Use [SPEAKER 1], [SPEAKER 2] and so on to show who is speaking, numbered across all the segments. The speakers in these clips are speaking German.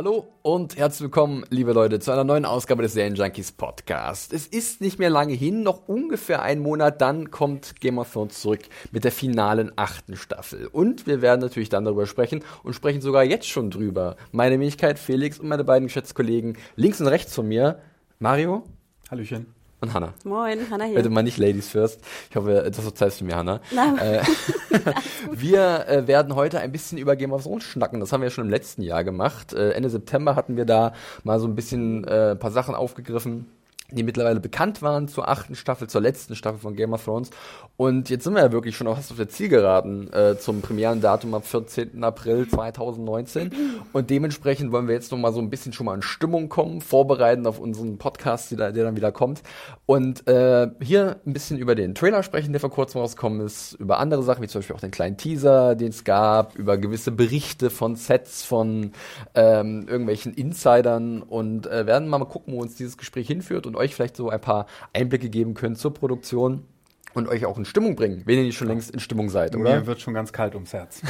[SPEAKER 1] Hallo und herzlich willkommen, liebe Leute, zu einer neuen Ausgabe des Serien Junkies Podcast. Es ist nicht mehr lange hin, noch ungefähr einen Monat, dann kommt Game of Thrones zurück mit der finalen achten Staffel. Und wir werden natürlich dann darüber sprechen und sprechen sogar jetzt schon drüber. Meine Wenigkeit Felix und meine beiden Geschätzkollegen links und rechts von mir, Mario.
[SPEAKER 2] Hallöchen
[SPEAKER 1] und Hanna.
[SPEAKER 3] Moin, Hanna hier.
[SPEAKER 1] Bitte mal nicht Ladies first. Ich hoffe, das verzeihst du mir, Hanna. Äh, wir äh, werden heute ein bisschen über Game of Thrones schnacken. Das haben wir ja schon im letzten Jahr gemacht. Äh, Ende September hatten wir da mal so ein bisschen äh, ein paar Sachen aufgegriffen die mittlerweile bekannt waren zur achten Staffel, zur letzten Staffel von Game of Thrones. Und jetzt sind wir ja wirklich schon fast auf der Zielgeraden äh, zum Premierendatum am 14. April 2019. Und dementsprechend wollen wir jetzt noch mal so ein bisschen schon mal in Stimmung kommen, vorbereiten auf unseren Podcast, der, der dann wieder kommt. Und äh, hier ein bisschen über den Trailer sprechen, der vor kurzem rausgekommen ist, über andere Sachen, wie zum Beispiel auch den kleinen Teaser, den es gab, über gewisse Berichte von Sets, von ähm, irgendwelchen Insidern und äh, werden mal gucken, wo uns dieses Gespräch hinführt und euch vielleicht so ein paar Einblicke geben können zur Produktion und euch auch in Stimmung bringen, wenn ihr nicht schon längst in Stimmung seid, oder?
[SPEAKER 2] Mir wird schon ganz kalt ums Herz.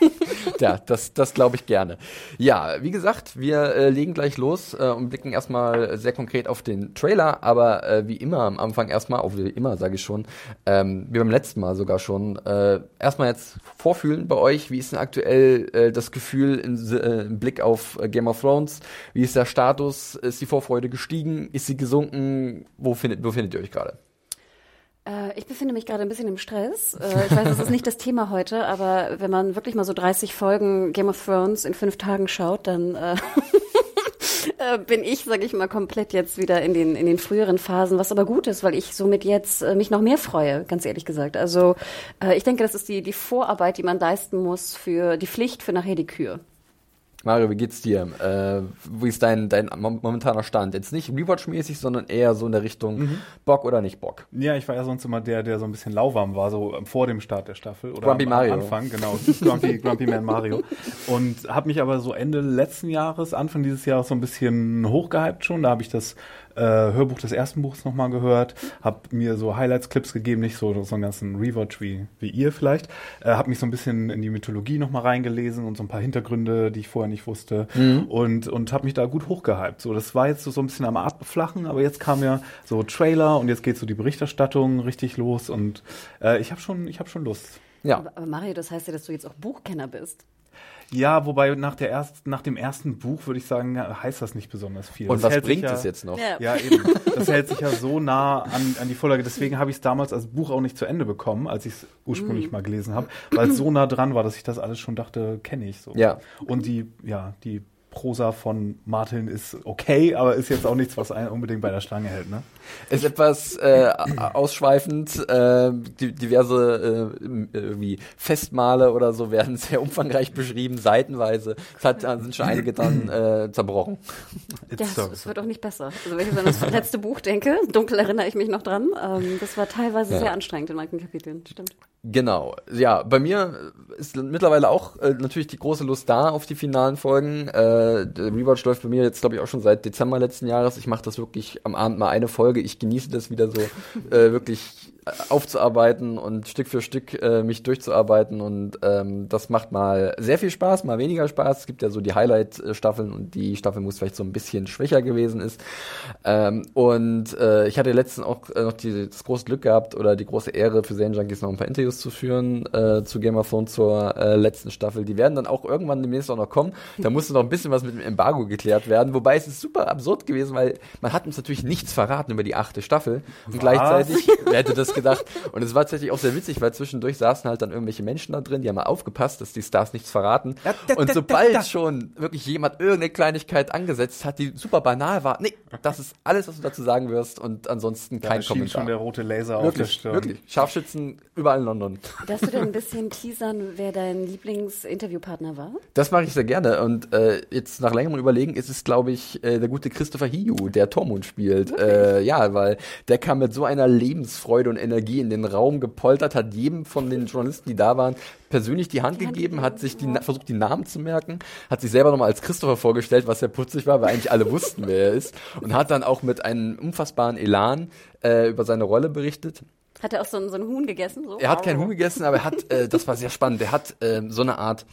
[SPEAKER 1] ja, das, das glaube ich gerne. Ja, wie gesagt, wir äh, legen gleich los äh, und blicken erstmal sehr konkret auf den Trailer, aber äh, wie immer am Anfang erstmal, auch wie immer sage ich schon, ähm, wie beim letzten Mal sogar schon, äh, erstmal jetzt vorfühlen bei euch, wie ist denn aktuell äh, das Gefühl in, äh, im Blick auf äh, Game of Thrones, wie ist der Status, ist die Vorfreude gestiegen, ist sie gesunken, wo findet, wo findet ihr euch gerade?
[SPEAKER 3] Äh, ich befinde mich gerade ein bisschen im Stress. Äh, ich weiß, das ist nicht das Thema heute, aber wenn man wirklich mal so 30 Folgen Game of Thrones in fünf Tagen schaut, dann äh, bin ich, sage ich mal, komplett jetzt wieder in den in den früheren Phasen, was aber gut ist, weil ich somit jetzt mich noch mehr freue, ganz ehrlich gesagt. Also ich denke, das ist die die Vorarbeit, die man leisten muss für die Pflicht für nachher die Kür.
[SPEAKER 1] Mario, wie geht's dir? Äh, wie ist dein, dein momentaner Stand? Jetzt nicht Rewatch-mäßig, sondern eher so in der Richtung mhm. Bock oder nicht Bock?
[SPEAKER 2] Ja, ich war ja sonst immer der, der so ein bisschen lauwarm war, so vor dem Start der Staffel. Oder
[SPEAKER 1] Grumpy
[SPEAKER 2] am,
[SPEAKER 1] Mario.
[SPEAKER 2] Anfang, genau. Grumpy, Grumpy Man Mario. Und habe mich aber so Ende letzten Jahres, Anfang dieses Jahres so ein bisschen hochgehypt schon. Da habe ich das äh, Hörbuch des ersten Buchs nochmal gehört, habe mir so Highlights-Clips gegeben, nicht so, so einen ganzen Rewatch wie, wie ihr vielleicht. Äh, habe mich so ein bisschen in die Mythologie nochmal reingelesen und so ein paar Hintergründe, die ich vorher nicht wusste. Mhm. Und, und habe mich da gut hochgehypt. So, das war jetzt so, so ein bisschen am Abflachen, aber jetzt kam ja so Trailer und jetzt geht so die Berichterstattung richtig los und äh, ich habe schon, ich hab schon Lust.
[SPEAKER 3] Ja. Aber, aber Mario, das heißt ja, dass du jetzt auch Buchkenner bist.
[SPEAKER 2] Ja, wobei nach, der erst, nach dem ersten Buch würde ich sagen, heißt das nicht besonders viel.
[SPEAKER 1] Und
[SPEAKER 2] das
[SPEAKER 1] was bringt es ja, jetzt noch?
[SPEAKER 2] Ja. ja, eben. Das hält sich ja so nah an, an die Vorlage. Deswegen habe ich es damals als Buch auch nicht zu Ende bekommen, als ich es ursprünglich mm. mal gelesen habe, weil es so nah dran war, dass ich das alles schon dachte, kenne ich so.
[SPEAKER 1] Ja.
[SPEAKER 2] Und die, ja, die Prosa von Martin ist okay, aber ist jetzt auch nichts, was einen unbedingt bei der Stange hält, ne?
[SPEAKER 1] Ist etwas äh, ausschweifend, äh, diverse äh, wie Festmale oder so werden sehr umfangreich beschrieben, seitenweise. Es hat, sind schon einige dann äh, zerbrochen.
[SPEAKER 3] Ja, es wird auch nicht besser. Also wenn ich an das letzte Buch denke, dunkel erinnere ich mich noch dran, ähm, das war teilweise ja. sehr anstrengend in manchen Kapiteln, stimmt.
[SPEAKER 1] Genau, ja, bei mir ist mittlerweile auch äh, natürlich die große Lust da auf die finalen Folgen. Äh, Rewatch läuft bei mir jetzt, glaube ich, auch schon seit Dezember letzten Jahres. Ich mache das wirklich am Abend mal eine Folge. Ich genieße das wieder so äh, wirklich aufzuarbeiten und Stück für Stück äh, mich durchzuarbeiten und ähm, das macht mal sehr viel Spaß, mal weniger Spaß. Es gibt ja so die Highlight-Staffeln und die Staffel muss vielleicht so ein bisschen schwächer gewesen ist. Ähm, und äh, ich hatte letztens auch äh, noch die, das große Glück gehabt oder die große Ehre für Serien Junkies noch ein paar Interviews zu führen äh, zu Game of Thrones zur äh, letzten Staffel. Die werden dann auch irgendwann demnächst auch noch kommen. Da musste noch ein bisschen was mit dem Embargo geklärt werden, wobei es ist super absurd gewesen, weil man hat uns natürlich nichts verraten über die achte Staffel und was? gleichzeitig, wer hätte das gedacht. Und es war tatsächlich auch sehr witzig, weil zwischendurch saßen halt dann irgendwelche Menschen da drin, die haben mal aufgepasst, dass die Stars nichts verraten. Und sobald schon wirklich jemand irgendeine Kleinigkeit angesetzt hat, die super banal war, nee, das ist alles, was du dazu sagen wirst und ansonsten kein
[SPEAKER 2] da
[SPEAKER 1] Kommentar.
[SPEAKER 2] schon der rote Laser auf der
[SPEAKER 1] Wirklich,
[SPEAKER 2] Stirn.
[SPEAKER 1] wirklich. Scharfschützen überall in London.
[SPEAKER 3] Darfst du denn ein bisschen teasern, wer dein Lieblingsinterviewpartner war?
[SPEAKER 1] Das mache ich sehr gerne. Und äh, jetzt nach längerem Überlegen ist es, glaube ich, äh, der gute Christopher Hiu, der Tormund spielt. Äh, ja, weil der kam mit so einer Lebensfreude und Energie in den Raum gepoltert, hat jedem von den Journalisten, die da waren, persönlich die Hand gegeben, hat sich die, versucht, die Namen zu merken, hat sich selber nochmal als Christopher vorgestellt, was sehr putzig war, weil eigentlich alle wussten, wer er ist. Und hat dann auch mit einem unfassbaren Elan äh, über seine Rolle berichtet.
[SPEAKER 3] Hat er auch so ein, so ein Huhn gegessen? So?
[SPEAKER 1] Er hat kein Huhn gegessen, aber er hat, äh, das war sehr spannend, er hat ähm, so eine Art,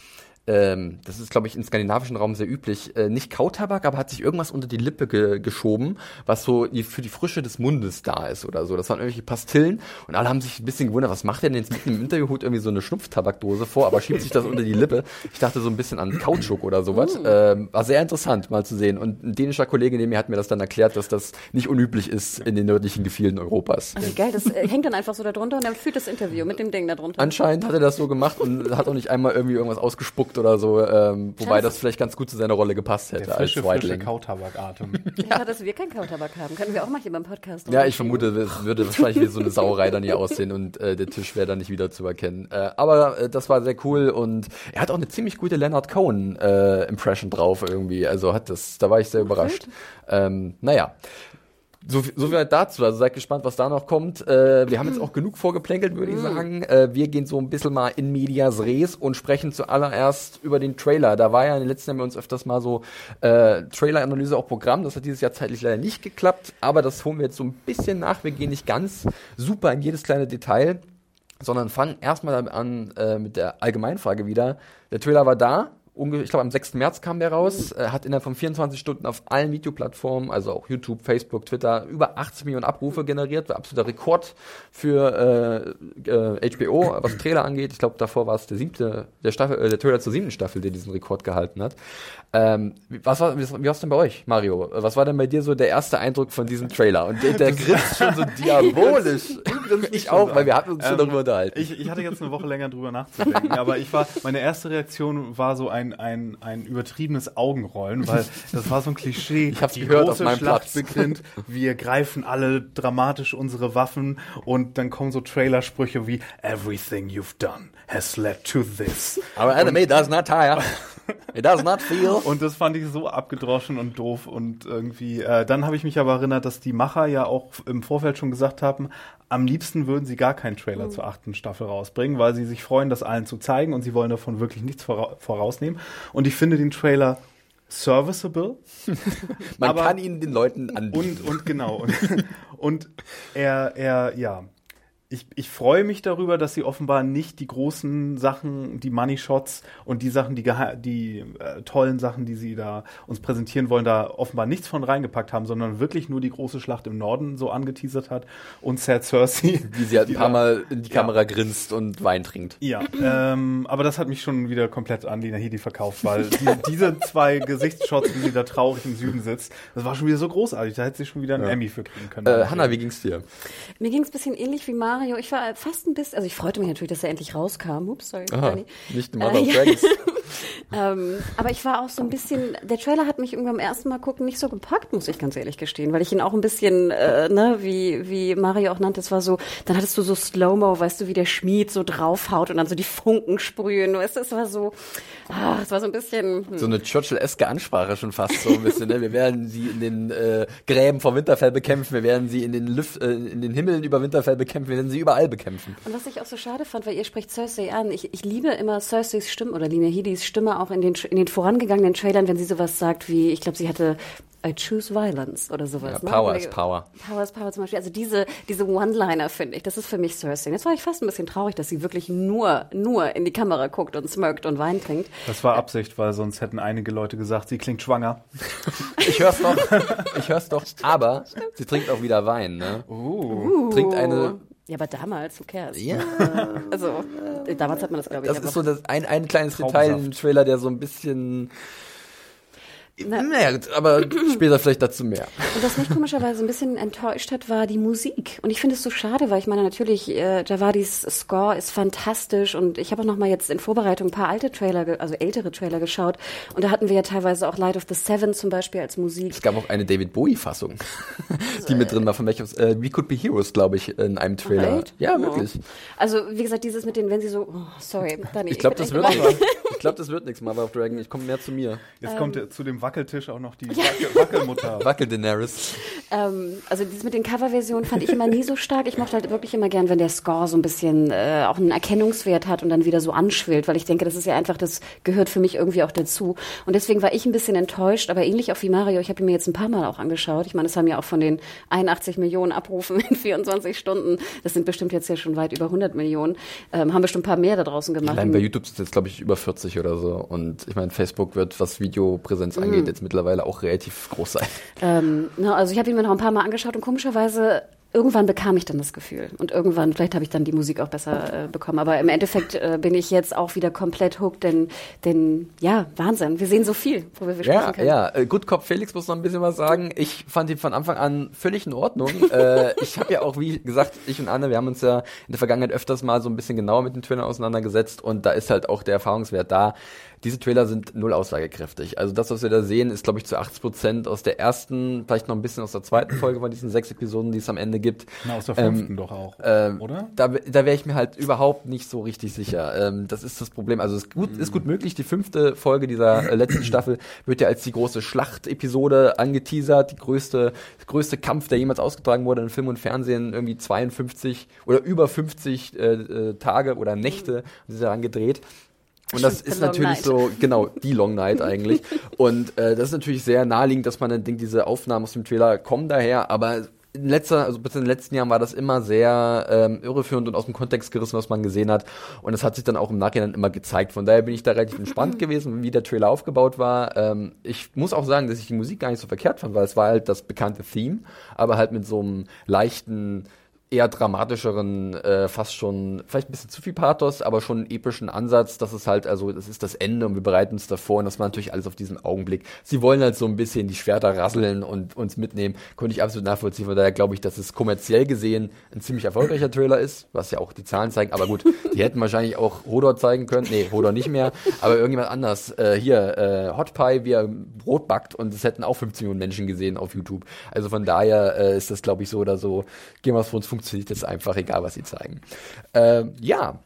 [SPEAKER 1] ähm, das ist, glaube ich, im skandinavischen Raum sehr üblich, äh, nicht Kautabak, aber hat sich irgendwas unter die Lippe ge geschoben, was so für die Frische des Mundes da ist oder so. Das waren irgendwelche Pastillen und alle haben sich ein bisschen gewundert, was macht er denn jetzt mitten im Interview, holt irgendwie so eine Schnupftabakdose vor, aber schiebt sich das unter die Lippe. Ich dachte so ein bisschen an Kautschuk oder sowas. Ähm, war sehr interessant mal zu sehen. Und ein dänischer Kollege neben mir hat mir das dann erklärt, dass das nicht unüblich ist in den nördlichen Gefilden Europas.
[SPEAKER 3] Also geil, das äh, hängt dann einfach so da drunter und dann führt das Interview mit dem Ding da drunter.
[SPEAKER 1] Anscheinend hat er das so gemacht und hat auch nicht einmal irgendwie irgendwas ausgespuckt oder so, ähm, wobei das vielleicht ganz gut zu seiner Rolle gepasst hätte
[SPEAKER 2] Der
[SPEAKER 1] als
[SPEAKER 2] frische, frische
[SPEAKER 1] Whiteling.
[SPEAKER 2] Kautabakatem.
[SPEAKER 3] Schade, dass wir keinen Kautabak haben. Können wir auch mal hier beim Podcast.
[SPEAKER 1] Ja, ich vermute, es würde wahrscheinlich wie so eine Sauerei dann hier aussehen und äh, der Tisch wäre dann nicht wieder zu erkennen. Äh, aber äh, das war sehr cool und er hat auch eine ziemlich gute Leonard Cohen äh, Impression drauf irgendwie. Also hat das, da war ich sehr überrascht. Ähm, naja. So, so viel halt dazu. Also seid gespannt, was da noch kommt. Äh, wir haben jetzt auch genug vorgeplänkelt, würde ich sagen. Äh, wir gehen so ein bisschen mal in medias res und sprechen zuallererst über den Trailer. Da war ja in den letzten Jahren bei uns öfters mal so äh, Trailer-Analyse auch Programm. Das hat dieses Jahr zeitlich leider nicht geklappt, aber das holen wir jetzt so ein bisschen nach. Wir gehen nicht ganz super in jedes kleine Detail, sondern fangen erstmal an äh, mit der Allgemeinfrage wieder. Der Trailer war da. Ich glaube, am 6. März kam der raus, äh, hat innerhalb von 24 Stunden auf allen Videoplattformen, also auch YouTube, Facebook, Twitter, über 80 Millionen Abrufe generiert. War absoluter Rekord für äh, äh, HBO, was Trailer angeht. Ich glaube, davor war es der siebte, der Staffel, äh, der Trailer zur siebten Staffel, der diesen Rekord gehalten hat. Ähm, wie- was war, wie, wie war's denn bei euch, Mario? Was war denn bei dir so der erste Eindruck von diesem Trailer? Und der, der grinst schon so diabolisch. Ich auch, weil wir hatten uns schon
[SPEAKER 2] Ähm,
[SPEAKER 1] darüber unterhalten.
[SPEAKER 2] Ich, ich hatte jetzt eine Woche länger drüber nachzudenken, aber ich war, meine erste Reaktion war so ein, ein, ein übertriebenes Augenrollen, weil das war so ein Klischee.
[SPEAKER 1] Ich hab's
[SPEAKER 2] die
[SPEAKER 1] gehört auf
[SPEAKER 2] große
[SPEAKER 1] meinem
[SPEAKER 2] Schlacht
[SPEAKER 1] Platz.
[SPEAKER 2] beginnt, wir greifen alle dramatisch unsere Waffen und dann kommen so Trailersprüche wie Everything you've done has led to this.
[SPEAKER 1] Our enemy does not tire. It does not feel.
[SPEAKER 2] Und das fand ich so abgedroschen und doof und irgendwie. Äh, dann habe ich mich aber erinnert, dass die Macher ja auch im Vorfeld schon gesagt haben, am liebsten würden sie gar keinen Trailer zur achten Staffel rausbringen, weil sie sich freuen, das allen zu zeigen und sie wollen davon wirklich nichts vora vorausnehmen. Und ich finde den Trailer serviceable
[SPEAKER 1] Man
[SPEAKER 2] aber-
[SPEAKER 1] kann ihn den Leuten anbieten.
[SPEAKER 2] und, und genau. Und, und er, er, ja. Ich, ich freue mich darüber, dass sie offenbar nicht die großen Sachen, die Money Shots und die Sachen, die, die äh, tollen Sachen, die sie da uns präsentieren wollen, da offenbar nichts von reingepackt haben, sondern wirklich nur die große Schlacht im Norden so angeteasert hat und Sad Cersei.
[SPEAKER 1] Wie sie halt ein paar
[SPEAKER 2] da-
[SPEAKER 1] Mal in die Kamera grinst und Wein trinkt.
[SPEAKER 2] Ja, ähm, aber das hat mich schon wieder komplett an Lina Headey verkauft, weil die, diese zwei Gesichtsshots, wie sie da traurig im Süden sitzt, das war schon wieder so großartig. Da hätte sie schon wieder einen Emmy für kriegen können.
[SPEAKER 1] Äh, Hanna, wie ging's dir?
[SPEAKER 3] Mir ging es ein bisschen ähnlich wie Mario. Ich war fast ein bisschen, also ich freute mich natürlich, dass er endlich rauskam. Ups, sorry.
[SPEAKER 1] Aha, nicht the Mother
[SPEAKER 3] Äh,
[SPEAKER 1] of
[SPEAKER 3] ja.
[SPEAKER 1] Dragons.
[SPEAKER 3] Ähm, aber ich war auch so ein bisschen, der Trailer hat mich irgendwie beim ersten Mal gucken nicht so gepackt, muss ich ganz ehrlich gestehen, weil ich ihn auch ein bisschen, äh, ne, wie, wie Mario auch nannte, es war so, dann hattest du so Slow-Mo, weißt du, wie der Schmied so draufhaut und dann so die Funken sprühen, weißt du, es war so, ah, es war so ein bisschen, hm.
[SPEAKER 1] So eine Churchill-eske Ansprache schon fast so ein bisschen. Ne? Wir werden sie in den äh, Gräben vor Winterfell bekämpfen, wir werden sie in den, Lüft, äh, in den Himmeln über Winterfell bekämpfen, wir werden sie überall bekämpfen.
[SPEAKER 3] Und was ich auch so schade fand, weil ihr spricht Cersei an. Ich, ich liebe immer Cerseis Stimme oder Lina Headey's Stimme auch in den, in den vorangegangenen Trailern, wenn sie sowas sagt wie, ich glaube, sie hatte I choose violence oder sowas.
[SPEAKER 1] Ja,
[SPEAKER 3] ne?
[SPEAKER 1] Power
[SPEAKER 3] Oder-
[SPEAKER 1] is Power.
[SPEAKER 3] Power is Power zum Beispiel. Also diese, diese One-Liner finde ich, das ist für mich Cersei. Jetzt war ich fast ein bisschen traurig, dass sie wirklich nur, nur in die Kamera guckt und smirkt und Wein trinkt.
[SPEAKER 2] Das war Absicht, weil sonst hätten einige Leute gesagt, sie klingt schwanger.
[SPEAKER 1] Ich hör's doch, ich hör's doch, aber sie trinkt auch wieder Wein, ne? Trinkt eine,
[SPEAKER 3] Ja, aber damals, who cares?
[SPEAKER 1] ja,
[SPEAKER 3] Also, damals hat man das, glaube ich,
[SPEAKER 1] das ist so das ein, ein kleines
[SPEAKER 2] Traubensaft.
[SPEAKER 1] Detail im Trailer, der so ein bisschen, Naja, aber später vielleicht dazu mehr.
[SPEAKER 3] Und was mich komischerweise ein bisschen enttäuscht hat, war die Musik. Und ich finde es so schade, weil ich meine, natürlich, äh, Javadis Score ist fantastisch und ich habe auch noch mal jetzt in Vorbereitung ein paar alte Trailer, also ältere Trailer geschaut. Und da hatten wir ja teilweise auch Light of the Seven zum Beispiel als Musik.
[SPEAKER 1] Es gab auch eine David Bowie-Fassung, die mit drin war, von welches, äh, We Could Be Heroes, glaube ich, in einem Trailer.
[SPEAKER 3] Right?
[SPEAKER 1] Ja,
[SPEAKER 3] Oh.
[SPEAKER 1] wirklich.
[SPEAKER 3] Also, wie gesagt, dieses mit den, wenn sie so, oh, sorry, Dani,
[SPEAKER 1] Ich glaube, das wird ich glaube, das wird nichts, Mother of Dragon. Ich komme mehr zu mir.
[SPEAKER 2] Jetzt kommt ja zu dem Wackeltisch auch noch die Wackel Wackelmutter.
[SPEAKER 1] Wackel Daenerys.
[SPEAKER 3] Ähm, also dieses mit den Coverversionen fand ich immer nie so stark. Ich mochte halt wirklich immer gern, wenn der Score so ein bisschen äh, auch einen Erkennungswert hat und dann wieder so anschwillt, weil ich denke, das ist ja einfach, das gehört für mich irgendwie auch dazu. Und deswegen war ich ein bisschen enttäuscht, aber ähnlich auch wie Mario, ich habe ihn mir jetzt ein paar Mal auch angeschaut. Ich meine, es haben ja auch von den 81 Millionen Abrufen in 24 Stunden, das sind bestimmt jetzt ja schon weit über 100 Millionen, ähm, haben bestimmt ein paar mehr da draußen gemacht.
[SPEAKER 1] Allein bei YouTube sind es jetzt, glaube ich, über 40 oder so. Und ich meine, Facebook wird, was Videopräsenz angeht, jetzt mittlerweile auch relativ groß sein.
[SPEAKER 3] Ähm, ne, also ich habe ihn mir noch ein paar Mal angeschaut und komischerweise irgendwann bekam ich dann das Gefühl und irgendwann vielleicht habe ich dann die Musik auch besser äh, bekommen, aber im Endeffekt äh, bin ich jetzt auch wieder komplett hooked, denn denn ja Wahnsinn, wir sehen so viel, worüber wir
[SPEAKER 1] Ja,
[SPEAKER 3] sprechen können.
[SPEAKER 1] ja. Äh, Good Cop Felix muss noch ein bisschen was sagen. Ich fand ihn von Anfang an völlig in Ordnung. äh, ich habe ja auch, wie gesagt, ich und Anne, wir haben uns ja in der Vergangenheit öfters mal so ein bisschen genauer mit den Trailern auseinandergesetzt und da ist halt auch der Erfahrungswert da. Diese Trailer sind null aussagekräftig. Also das, was wir da sehen, ist, glaube ich, zu 80 Prozent aus der ersten, vielleicht noch ein bisschen aus der zweiten Folge von diesen sechs Episoden, die es am Ende gibt.
[SPEAKER 2] Na, aus der
[SPEAKER 1] Ähm,
[SPEAKER 2] fünften doch auch,
[SPEAKER 1] Ähm,
[SPEAKER 2] oder?
[SPEAKER 1] Da, da wäre ich mir halt überhaupt nicht so richtig sicher. Ähm, das ist das Problem. Also es ist gut, ist gut möglich. Die fünfte Folge dieser äh, letzten Staffel wird ja als die große Schlachtepisode angeteasert. Die größte, größte Kampf, der jemals ausgetragen wurde in Film und Fernsehen. Irgendwie 52 oder über 50 äh, äh, Tage oder Nächte sind daran gedreht. Und das
[SPEAKER 3] Stimmt,
[SPEAKER 1] ist natürlich
[SPEAKER 3] Night.
[SPEAKER 1] so, genau, die Long Night eigentlich. Und äh, das ist natürlich sehr naheliegend, dass man dann denkt, diese Aufnahmen aus dem Trailer kommen daher, aber in letzter, also bis in den letzten Jahren war das immer sehr ähm, irreführend und aus dem Kontext gerissen, was man gesehen hat. Und das hat sich dann auch im Nachhinein immer gezeigt. Von daher bin ich da relativ entspannt gewesen, wie der Trailer aufgebaut war. Ähm, ich muss auch sagen, dass ich die Musik gar nicht so verkehrt fand, weil es war halt das bekannte Theme, aber halt mit so einem leichten eher dramatischeren, äh, fast schon, vielleicht ein bisschen zu viel Pathos, aber schon einen epischen Ansatz. Das ist halt, also das ist das Ende und wir bereiten uns davor und das war natürlich alles auf diesen Augenblick. Sie wollen halt so ein bisschen die Schwerter rasseln und uns mitnehmen. Konnte ich absolut nachvollziehen. Von daher glaube ich, dass es kommerziell gesehen ein ziemlich erfolgreicher Trailer ist, was ja auch die Zahlen zeigen. Aber gut, die hätten wahrscheinlich auch Hodor zeigen können. Nee, Hodor nicht mehr. Aber irgendjemand anders. Äh, hier, äh, Hot Pie, wie er Brot backt und es hätten auch 15 Millionen Menschen gesehen auf YouTube. Also von daher äh, ist das, glaube ich, so oder so. Game of Thrones funktioniert jetzt einfach, egal was sie zeigen. Äh, ja,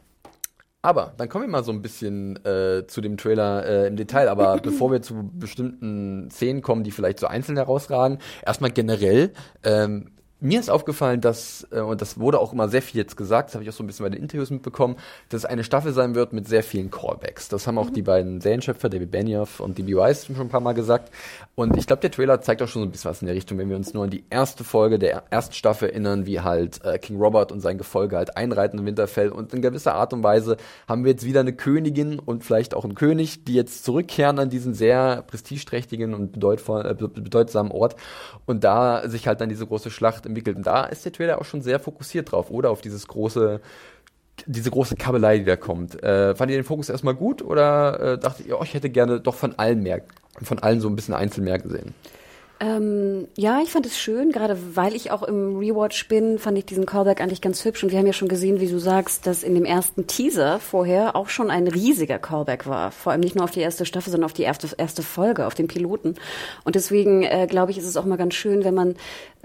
[SPEAKER 1] aber dann kommen wir mal so ein bisschen äh, zu dem Trailer äh, im Detail. Aber bevor wir zu bestimmten Szenen kommen, die vielleicht so einzeln herausragen, erstmal generell. Ähm, mir ist aufgefallen, dass, äh, und das wurde auch immer sehr viel jetzt gesagt, das habe ich auch so ein bisschen bei den Interviews mitbekommen, dass es eine Staffel sein wird mit sehr vielen Callbacks. Das haben auch die beiden Serienschöpfer, David Benioff und D.B. Weiss, schon ein paar Mal gesagt. Und ich glaube, der Trailer zeigt auch schon so ein bisschen was in der Richtung, wenn wir uns nur an die erste Folge der ersten Staffel erinnern, wie halt äh, King Robert und sein Gefolge halt einreiten in Winterfell. Und in gewisser Art und Weise haben wir jetzt wieder eine Königin und vielleicht auch einen König, die jetzt zurückkehren an diesen sehr prestigeträchtigen und äh, be- bedeutsamen Ort und da sich halt dann diese große Schlacht entwickelt. Und da ist der Trailer auch schon sehr fokussiert drauf, oder? Auf dieses große, diese große Kabelei, die da kommt. Äh, fand ihr den Fokus erstmal gut oder äh, dachtet ihr, oh, ich hätte gerne doch von allen mehr, von allen so ein bisschen einzeln mehr gesehen?
[SPEAKER 3] Ähm, ja, ich fand es schön, gerade weil ich auch im Rewatch bin, fand ich diesen Callback eigentlich ganz hübsch. Und wir haben ja schon gesehen, wie du sagst, dass in dem ersten Teaser vorher auch schon ein riesiger Callback war. Vor allem nicht nur auf die erste Staffel, sondern auf die erste, erste Folge, auf den Piloten. Und deswegen äh, glaube ich, ist es auch mal ganz schön, wenn man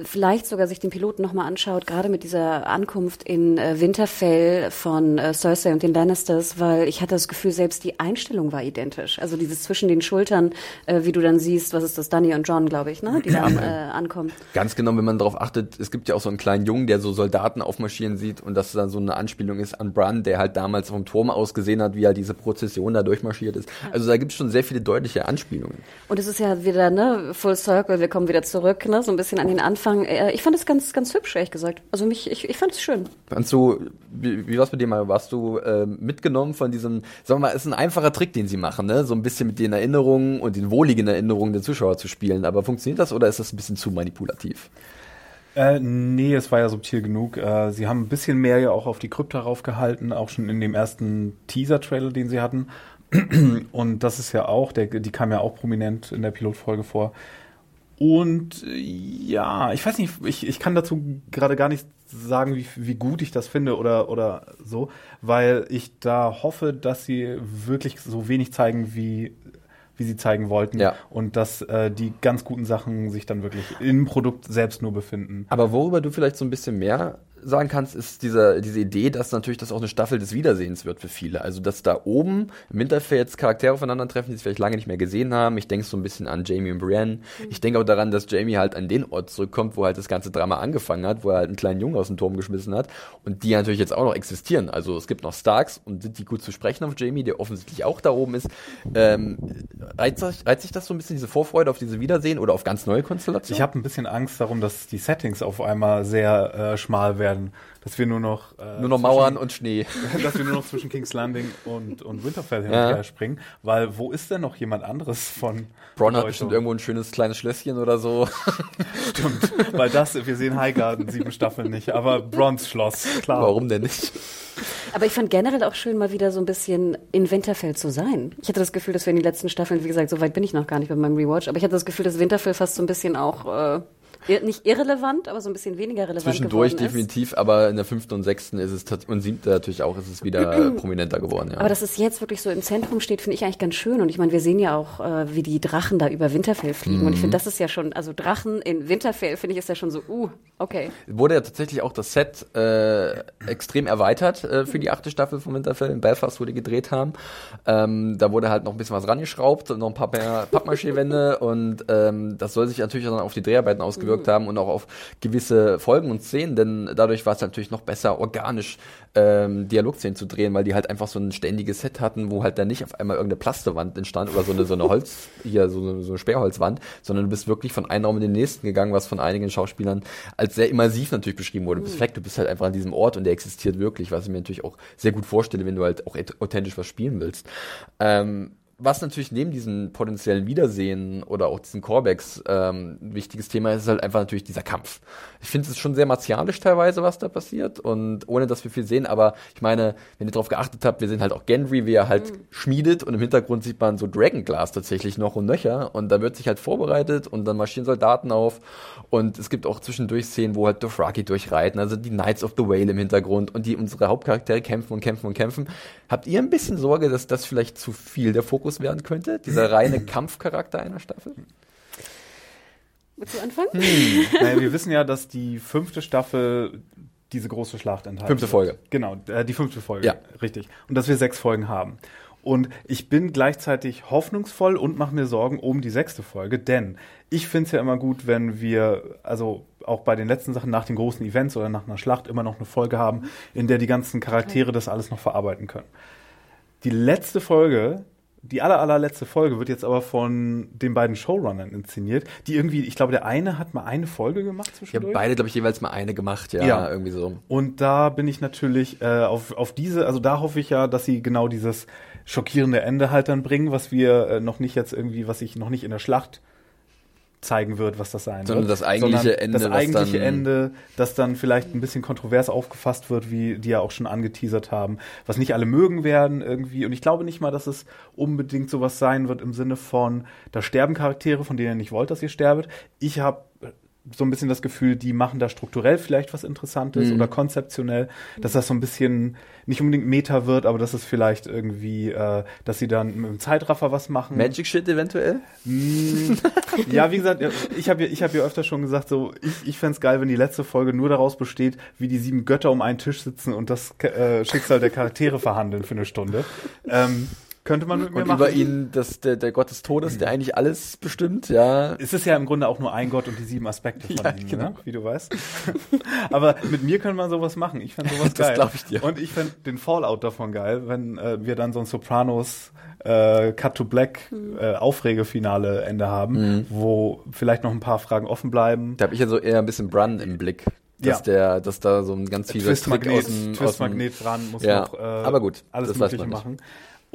[SPEAKER 3] vielleicht sogar sich den Piloten nochmal anschaut, gerade mit dieser Ankunft in äh, Winterfell von äh, Cersei und den Lannisters, weil ich hatte das Gefühl, selbst die Einstellung war identisch. Also dieses zwischen den Schultern, äh, wie du dann siehst, was ist das, Danny und John, glaube ich, ne, die dann äh, ankommen.
[SPEAKER 1] Ganz genau, wenn man darauf achtet, es gibt ja auch so einen kleinen Jungen, der so Soldaten aufmarschieren sieht und das dann so eine Anspielung ist an Bran, der halt damals vom Turm aus gesehen hat, wie er diese Prozession da durchmarschiert ist. Also da gibt es schon sehr viele deutliche Anspielungen.
[SPEAKER 3] Und es ist ja wieder, ne, Full Circle, wir kommen wieder zurück, ne, so ein bisschen an den Anfang. Äh, Ich fand es ganz, ganz hübsch, ehrlich gesagt. Also mich, ich, ich fand es schön.
[SPEAKER 1] Fandst du, wie, wie war's mit dir mal? Warst du äh, mitgenommen von diesem, sagen wir mal, ist ein einfacher Trick, den sie machen, ne? So ein bisschen mit den Erinnerungen und den wohligen Erinnerungen der Zuschauer zu spielen. Aber funktioniert das oder ist das ein bisschen zu manipulativ?
[SPEAKER 2] Äh, nee, es war ja subtil genug. Äh, sie haben ein bisschen mehr ja auch auf die Krypta raufgehalten, auch schon in dem ersten Teaser-Trailer, den sie hatten. Und das ist ja auch, der, die kam ja auch prominent in der Pilotfolge vor. Und äh, ja, ich weiß nicht, ich, ich kann dazu gerade gar nicht sagen, wie, wie gut ich das finde oder, oder so, weil ich da hoffe, dass sie wirklich so wenig zeigen, wie wie sie zeigen wollten
[SPEAKER 1] Ja.
[SPEAKER 2] und dass äh, die ganz guten Sachen sich dann wirklich im Produkt selbst nur befinden.
[SPEAKER 1] Aber worüber du vielleicht so ein bisschen mehr sagen kannst, ist diese, diese Idee, dass natürlich das auch eine Staffel des Wiedersehens wird für viele. Also, dass da oben im Winterfell jetzt Charaktere aufeinandertreffen, die sich vielleicht lange nicht mehr gesehen haben. Ich denke so ein bisschen an Jamie und Brienne. Ich denke auch daran, dass Jamie halt an den Ort zurückkommt, wo halt das ganze Drama angefangen hat, wo er halt einen kleinen Jungen aus dem Turm geschmissen hat und die natürlich jetzt auch noch existieren. Also, es gibt noch Starks und sind die gut zu sprechen auf Jamie, der offensichtlich auch da oben ist. Ähm, reizt, sich- reizt sich das so ein bisschen, diese Vorfreude auf diese Wiedersehen oder auf ganz neue Konstellationen?
[SPEAKER 2] Ich habe ein bisschen Angst darum, dass die Settings auf einmal sehr äh, schmal werden, dass wir nur noch äh,
[SPEAKER 1] nur noch Mauern und Schnee.
[SPEAKER 2] dass wir nur noch zwischen King's Landing und, und Winterfell hin und
[SPEAKER 1] Ja.
[SPEAKER 2] her springen, weil wo ist denn noch jemand anderes von
[SPEAKER 1] Bronn hat bestimmt irgendwo ein schönes kleines Schlösschen oder so.
[SPEAKER 2] Stimmt, weil das, wir sehen Highgarden sieben Staffeln nicht, aber Brons Schloss, klar.
[SPEAKER 1] Warum denn nicht?
[SPEAKER 3] Aber ich fand generell auch schön, mal wieder so ein bisschen in Winterfell zu sein. Ich hatte das Gefühl, dass wir in den letzten Staffeln, wie gesagt, so weit bin ich noch gar nicht bei meinem Rewatch, aber ich hatte das Gefühl, dass Winterfell fast so ein bisschen auch, äh, nicht irrelevant, aber so ein bisschen weniger relevant
[SPEAKER 1] Zwischendurch
[SPEAKER 3] geworden ist.
[SPEAKER 1] definitiv, aber in der fünften und sechsten ist es und siebten natürlich auch ist es wieder prominenter geworden. Ja.
[SPEAKER 3] Aber dass es jetzt wirklich so im Zentrum steht, finde ich eigentlich ganz schön. Und ich meine, wir sehen ja auch, äh, wie die Drachen da über Winterfell fliegen. Und ich
[SPEAKER 1] Mhm.
[SPEAKER 3] finde, das ist ja schon, also Drachen in Winterfell, finde ich, ist ja schon so, uh, okay.
[SPEAKER 1] Wurde ja tatsächlich auch das Set äh, extrem erweitert äh, für die achte Staffel von Winterfell in Belfast, wo die gedreht haben. Ähm, da wurde halt noch ein bisschen was rangeschraubt, noch ein paar mehr Pappmaché-Wände und ähm, das soll sich natürlich dann auf die Dreharbeiten ausgewirkt haben und auch auf gewisse Folgen und Szenen, denn dadurch war es natürlich noch besser, organisch ähm, Dialogszenen zu drehen, weil die halt einfach so ein ständiges Set hatten, wo halt dann nicht auf einmal irgendeine Plastewand entstand oder so eine, so eine Holz, hier so eine, so eine Sperrholzwand, sondern du bist wirklich von einem Raum in den nächsten gegangen, was von einigen Schauspielern als sehr immersiv natürlich beschrieben wurde. Du bist weg, du bist halt einfach an diesem Ort und der existiert wirklich, was ich mir natürlich auch sehr gut vorstelle, wenn du halt auch authentisch was spielen willst. Ähm, was natürlich neben diesen potenziellen Wiedersehen oder auch diesen Callbacks ähm, ein wichtiges Thema ist, ist halt einfach natürlich dieser Kampf. Ich finde es schon sehr martialisch teilweise, was da passiert und ohne, dass wir viel sehen, aber ich meine, wenn ihr darauf geachtet habt, wir sehen halt auch Gendry, wie er halt schmiedet und im Hintergrund sieht man so Dragonglass tatsächlich noch und nöcher und da wird sich halt vorbereitet und dann marschieren Soldaten auf und es gibt auch zwischendurch Szenen, wo halt Dothraki durchreiten, also die Knights of the Whale im Hintergrund und die unsere Hauptcharaktere kämpfen und kämpfen und kämpfen. Habt ihr ein bisschen Sorge, dass das vielleicht zu viel der Fokus werden könnte? Dieser reine Kampfcharakter einer Staffel?
[SPEAKER 3] Willst du anfangen?
[SPEAKER 2] Naja, wir wissen ja, dass die fünfte Staffel diese große Schlacht enthält.
[SPEAKER 1] Fünfte Folge.
[SPEAKER 2] Genau, äh, die fünfte Folge.
[SPEAKER 1] Ja.
[SPEAKER 2] Richtig. Und dass wir sechs Folgen haben. Und ich bin gleichzeitig hoffnungsvoll und mache mir Sorgen um die sechste Folge, denn ich finde es ja immer gut, wenn wir, also auch bei den letzten Sachen nach den großen Events oder nach einer Schlacht immer noch eine Folge haben, in der die ganzen Charaktere das alles noch verarbeiten können. Die letzte Folge, die aller, allerletzte Folge wird jetzt aber von den beiden Showrunnern inszeniert, die irgendwie, ich glaube, der eine hat mal eine Folge gemacht
[SPEAKER 1] Ich
[SPEAKER 2] zwischendurch.
[SPEAKER 1] beide, glaube ich, jeweils mal eine gemacht, ja,
[SPEAKER 2] Ja.
[SPEAKER 1] irgendwie so.
[SPEAKER 2] Und da bin ich natürlich äh, auf, auf diese, also da hoffe ich ja, dass sie genau dieses schockierende Ende halt dann bringen, was wir äh, noch nicht jetzt irgendwie, was sich noch nicht in der Schlacht zeigen wird, was das sein
[SPEAKER 1] Sondern
[SPEAKER 2] wird.
[SPEAKER 1] das eigentliche
[SPEAKER 2] Sondern
[SPEAKER 1] Ende,
[SPEAKER 2] Das eigentliche
[SPEAKER 1] dann-
[SPEAKER 2] Ende, das dann vielleicht ein bisschen kontrovers aufgefasst wird, wie die ja auch schon angeteasert haben, was nicht alle mögen werden irgendwie. Und ich glaube nicht mal, dass es unbedingt sowas sein wird im Sinne von, da sterben Charaktere, von denen ihr nicht wollt, dass ihr sterbet. Ich habe so ein bisschen das Gefühl, die machen da strukturell vielleicht was Interessantes
[SPEAKER 1] Mhm.
[SPEAKER 2] oder konzeptionell, dass das so ein bisschen nicht unbedingt Meta wird, aber dass es vielleicht irgendwie, äh, dass sie dann mit dem Zeitraffer was machen.
[SPEAKER 1] Magic Shit eventuell?
[SPEAKER 2] Mm, ja, wie gesagt, ich habe ja, ich hab ja öfter schon gesagt, so ich, ich fänd's geil, wenn die letzte Folge nur daraus besteht, wie die sieben Götter um einen Tisch sitzen und das äh, Schicksal der Charaktere verhandeln für eine Stunde. Ähm, könnte man mit mir
[SPEAKER 1] Und
[SPEAKER 2] machen.
[SPEAKER 1] über ihn, das, der, der Gott des Todes, der eigentlich alles bestimmt, ja.
[SPEAKER 2] Es ist ja im Grunde auch nur ein Gott und die sieben Aspekte von
[SPEAKER 1] Ja,
[SPEAKER 2] ihm,
[SPEAKER 1] genau.
[SPEAKER 2] ne? wie du weißt. Aber mit mir können wir sowas machen. Ich fände sowas
[SPEAKER 1] Das
[SPEAKER 2] geil.
[SPEAKER 1] glaub ich dir.
[SPEAKER 2] Und ich fände den Fallout davon geil, wenn äh, wir dann so ein Sopranos äh, Cut to Black äh, Aufregefinale Ende haben,
[SPEAKER 1] Mhm.
[SPEAKER 2] wo vielleicht noch ein paar Fragen offen bleiben.
[SPEAKER 1] Da habe ich ja so eher ein bisschen Brun im Blick. Dass
[SPEAKER 2] Ja.
[SPEAKER 1] der, dass da so ein ganz Trick
[SPEAKER 2] Twistmagnet,
[SPEAKER 1] aus dem, aus dem
[SPEAKER 2] Twistmagnet dran muss
[SPEAKER 1] Ja,
[SPEAKER 2] noch äh,
[SPEAKER 1] aber gut,
[SPEAKER 2] alles
[SPEAKER 1] das weiß
[SPEAKER 2] Mögliche
[SPEAKER 1] man nicht.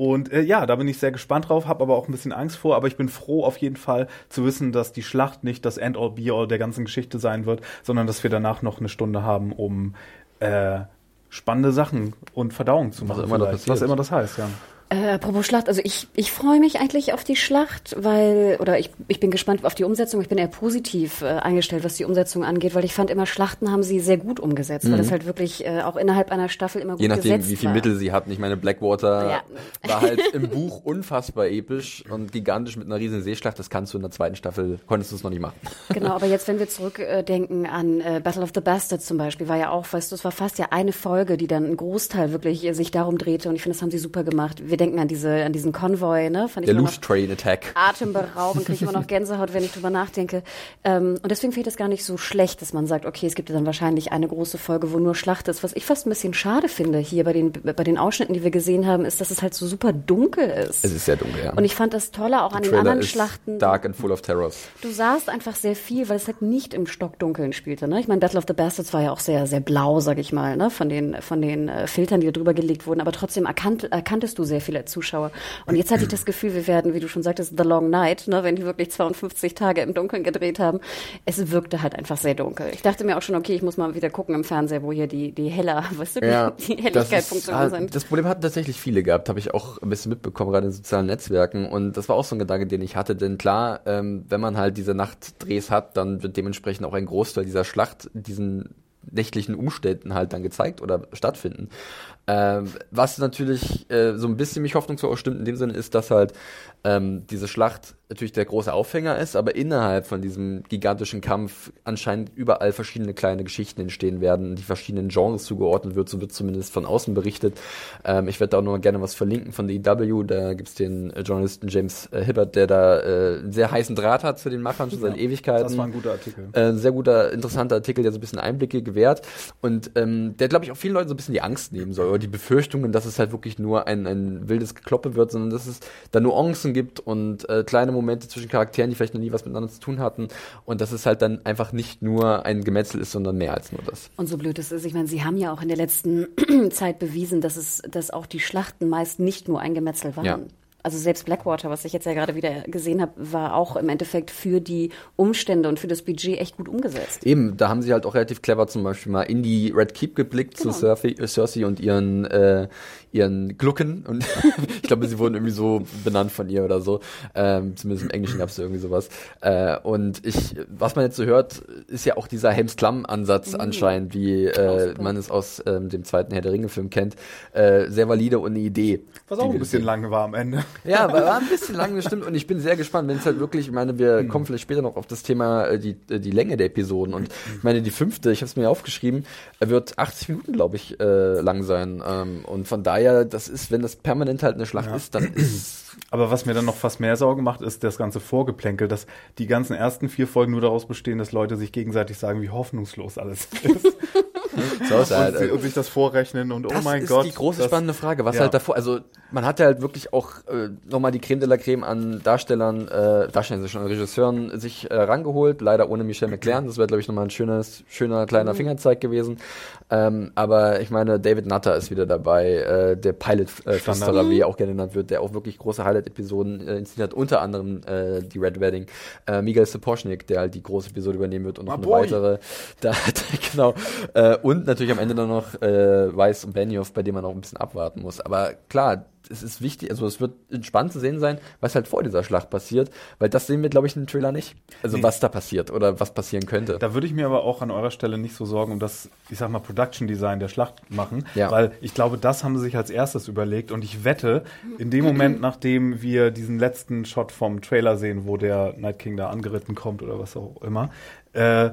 [SPEAKER 2] Und äh, ja, da bin ich sehr gespannt drauf, habe aber auch ein bisschen Angst vor, aber ich bin froh auf jeden Fall zu wissen, dass die Schlacht nicht das End-all Be-all der ganzen Geschichte sein wird, sondern dass wir danach noch eine Stunde haben, um äh, spannende Sachen und Verdauung zu machen.
[SPEAKER 1] immer da
[SPEAKER 2] vielleicht.
[SPEAKER 1] passiert.
[SPEAKER 2] Was immer das heißt, ja.
[SPEAKER 3] Äh, apropos Schlacht, also ich, ich freue mich eigentlich auf die Schlacht, weil, oder ich, ich bin gespannt auf die Umsetzung. Ich bin eher positiv äh, eingestellt, was die Umsetzung angeht, weil ich fand immer, Schlachten haben sie sehr gut umgesetzt, mhm. weil das halt wirklich äh, auch innerhalb einer Staffel immer gut
[SPEAKER 1] Je nachdem, wie
[SPEAKER 3] viel
[SPEAKER 1] Mittel sie hatten. Ich meine, Blackwater ja. war halt im Buch unfassbar episch und gigantisch mit einer riesigen Seeschlacht. Das kannst du in der zweiten Staffel, konntest du es noch nicht machen.
[SPEAKER 3] Genau, aber jetzt, wenn wir zurückdenken an äh, Battle of the Bastards zum Beispiel, war ja auch, weißt du, es war fast ja eine Folge, die dann ein Großteil wirklich äh, sich darum drehte und ich finde, das haben sie super gemacht. Wir denken an diese, an diesen Konvoi, ne?
[SPEAKER 1] Fand Der Loose Train Attack.
[SPEAKER 3] Atemberaubend, kriege ich immer noch Gänsehaut, wenn ich drüber nachdenke. Ähm, und deswegen finde ich das gar nicht so schlecht, dass man sagt, okay, es gibt ja dann wahrscheinlich eine große Folge, wo nur Schlacht ist. Was ich fast ein bisschen schade finde hier bei den, bei den Ausschnitten, die wir gesehen haben, ist, dass es halt so super dunkel ist.
[SPEAKER 1] Es ist sehr dunkel, ja.
[SPEAKER 3] Und ich fand das Tolle auch an den anderen Schlachten.
[SPEAKER 1] Dark and full of terrors.
[SPEAKER 3] Du sahst einfach sehr viel, weil es halt nicht im Stockdunkeln spielte. Ne? Ich meine, Battle of the Bastards war ja auch sehr, sehr blau, sag ich mal, ne? von den, von den äh, Filtern, die da drüber gelegt wurden. Aber trotzdem erkannt, erkanntest du sehr viele Zuschauer. Und jetzt hatte ich das Gefühl, wir werden, wie du schon sagtest, The Long Night, ne? wenn die wirklich 52 Tage im Dunkeln gedreht haben. Es wirkte halt einfach sehr dunkel. Ich dachte mir auch schon, okay, ich muss mal wieder gucken im Fernseher, wo hier die, die heller, weißt du,
[SPEAKER 1] ja,
[SPEAKER 3] die, die Helligkeitfunktionen
[SPEAKER 1] halt, sind. Das Problem hatten tatsächlich viele gehabt, habe ich auch ein bisschen mitbekommen, gerade in sozialen Netzwerken. Und das war auch so ein Gedanke, den ich hatte. Denn klar, ähm, wenn man halt diese Nachtdrehs hat, dann wird dementsprechend auch ein Großteil dieser Schlacht diesen nächtlichen Umständen halt dann gezeigt oder stattfinden. Ähm, was natürlich äh, so ein bisschen mich hoffnungsvoll stimmt in dem Sinne ist, dass halt ähm, diese Schlacht natürlich der große Aufhänger ist, aber innerhalb von diesem gigantischen Kampf anscheinend überall verschiedene kleine Geschichten entstehen werden, die verschiedenen Genres zugeordnet wird, so wird zumindest von außen berichtet. Ähm, ich werde da auch noch gerne was verlinken von der EW, da gibt's den äh, Journalisten James äh, Hibbert, der da äh, einen sehr heißen Draht hat zu den Machern schon seit ja, Ewigkeiten. Das
[SPEAKER 2] war ein guter Artikel.
[SPEAKER 1] Äh, sehr guter, interessanter Artikel, der so ein bisschen Einblicke gewährt und ähm, der, glaube ich, auch vielen Leuten so ein bisschen die Angst nehmen soll die Befürchtungen, dass es halt wirklich nur ein, ein wildes Gekloppe wird, sondern dass es da Nuancen gibt und äh, kleine Momente zwischen Charakteren, die vielleicht noch nie was miteinander zu tun hatten. Und dass es halt dann einfach nicht nur ein Gemetzel ist, sondern mehr als nur das.
[SPEAKER 3] Und so blöd es ist, ich meine, Sie haben ja auch in der letzten Zeit bewiesen, dass es, dass auch die Schlachten meist nicht nur ein Gemetzel waren. Ja also selbst Blackwater, was ich jetzt ja gerade wieder gesehen habe, war auch im Endeffekt für die Umstände und für das Budget echt gut umgesetzt.
[SPEAKER 1] Eben, da haben sie halt auch relativ clever zum Beispiel mal in die Red Keep geblickt genau. zu Cersei, Cersei und ihren äh, ihren Glucken und ich glaube, sie wurden irgendwie so benannt von ihr oder so. Ähm, zumindest im Englischen gab es irgendwie sowas. Äh, und ich, was man jetzt so hört, ist ja auch dieser Helms Klamm-Ansatz mhm. anscheinend, wie äh, man es aus ähm, dem zweiten Herr der Ringe-Film kennt, äh, sehr valide und eine Idee.
[SPEAKER 2] Was auch ein bisschen lange war am Ende.
[SPEAKER 1] Ja, war, ein bisschen lang, das stimmt. Und ich bin sehr gespannt, wenn es halt wirklich, ich meine, wir kommen vielleicht später noch auf das Thema, äh, die, äh, die Länge der Episoden. Und ich meine, die fünfte, ich habe es mir aufgeschrieben, wird 80 Minuten, glaube ich, äh, lang sein. Ähm, und von daher, das ist, wenn das permanent halt eine Schlacht ja. ist, dann ist
[SPEAKER 2] aber was mir dann noch fast mehr Sorgen macht, ist das ganze Vorgeplänkel, dass die ganzen ersten vier Folgen nur daraus bestehen, dass Leute sich gegenseitig sagen, wie hoffnungslos alles ist. so ist halt, und, und, sich das vorrechnen und oh mein Gott.
[SPEAKER 1] Das ist die große spannende Frage, was ja. halt davor, also man hat ja halt wirklich auch äh, nochmal die Creme de la Creme an Darstellern, äh, Darstellern schon Regisseuren sich äh, rangeholt, leider ohne Michel McLaren, das wäre glaube ich nochmal ein schönes, schöner kleiner mhm. Fingerzeig gewesen. Ähm, aber ich meine, David Nutter ist wieder dabei, äh, der Pilot-Flüsterer, äh, wie er auch gerne genannt wird, der auch wirklich große Highlight-Episoden äh, inszeniert hat, unter anderem äh, die Red Wedding. Äh, Miguel Sapochnik, der halt die große Episode übernehmen wird und noch eine weitere. Da, genau. Äh, und natürlich am Ende dann noch äh, Weiss und Benioff, bei dem man auch ein bisschen abwarten muss. Aber klar, es ist wichtig, also es wird spannend zu sehen sein, was halt vor dieser Schlacht passiert, weil das sehen wir, glaube ich, im Trailer nicht. Also nee. was da passiert oder was passieren könnte.
[SPEAKER 2] Da würde ich mir aber auch an eurer Stelle nicht so Sorgen um das, ich sag mal, Production Design der Schlacht machen, ja. weil ich glaube, das haben sie sich als erstes überlegt und ich wette, in dem Moment, nachdem wir diesen letzten Shot vom Trailer sehen, wo der Night King da angeritten kommt oder was auch immer, äh,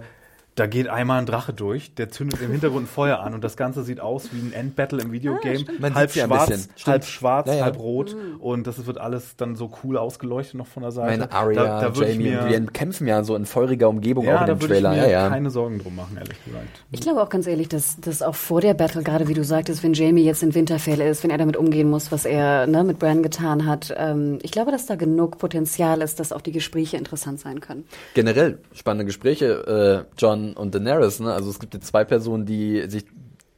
[SPEAKER 2] da geht einmal ein Drache durch, der zündet im Hintergrund ein Feuer an und das Ganze sieht aus wie ein Endbattle im Videogame.
[SPEAKER 1] Ah,
[SPEAKER 2] halb, schwarz, halb schwarz, ja, ja. halb rot mhm. und das wird alles dann so cool ausgeleuchtet noch von der Seite.
[SPEAKER 1] Meine Aria, da, da Jamie, mir, wir kämpfen ja so in feuriger Umgebung
[SPEAKER 2] ja,
[SPEAKER 1] auch in
[SPEAKER 2] dem Trailer. Ich mir ja, keine Sorgen drum machen, ehrlich gesagt.
[SPEAKER 3] Ich glaube auch ganz ehrlich, dass, dass auch vor der Battle, gerade wie du sagtest, wenn Jamie jetzt in Winterfell ist, wenn er damit umgehen muss, was er ne, mit Bran getan hat, ähm, ich glaube, dass da genug Potenzial ist, dass auch die Gespräche interessant sein können.
[SPEAKER 1] Generell spannende Gespräche, äh, John und Daenerys, ne? Also es gibt jetzt zwei Personen, die sich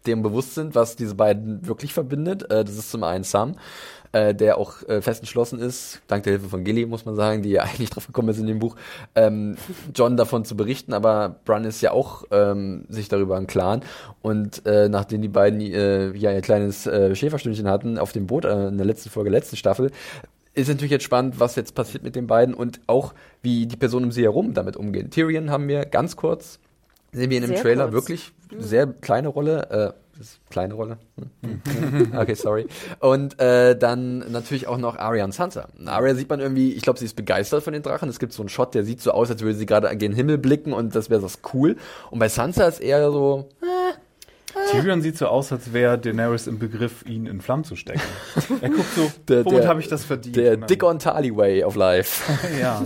[SPEAKER 1] dem bewusst sind, was diese beiden wirklich verbindet. Äh, das ist zum einen Sam, äh, der auch äh, fest entschlossen ist, dank der Hilfe von Gilly, muss man sagen, die ja eigentlich drauf gekommen ist in dem Buch, ähm, John davon zu berichten, aber Brun ist ja auch ähm, sich darüber im Klaren. Und äh, nachdem die beiden äh, ja ihr kleines äh, Schäferstündchen hatten auf dem Boot äh, in der letzten Folge, letzten Staffel, ist natürlich jetzt spannend, was jetzt passiert mit den beiden und auch wie die Personen um sie herum damit umgehen. Tyrion haben wir ganz kurz, sehen wir in dem sehr Trailer kurz. wirklich mhm. sehr kleine Rolle. Äh, kleine Rolle. Hm. okay, sorry. Und äh, dann natürlich auch noch Arya und Sansa. Arya sieht man irgendwie, ich glaube, sie ist begeistert von den Drachen. Es gibt so einen Shot, der sieht so aus, als würde sie gerade an den Himmel blicken und das wäre das cool. Und bei Sansa ist eher so, äh,
[SPEAKER 2] Tyrion sieht so aus, als wäre Daenerys im Begriff, ihn in Flammen zu stecken. Er guckt so, der, womit habe ich das verdient?
[SPEAKER 1] Der Dick on Tali Way of Life.
[SPEAKER 3] ja.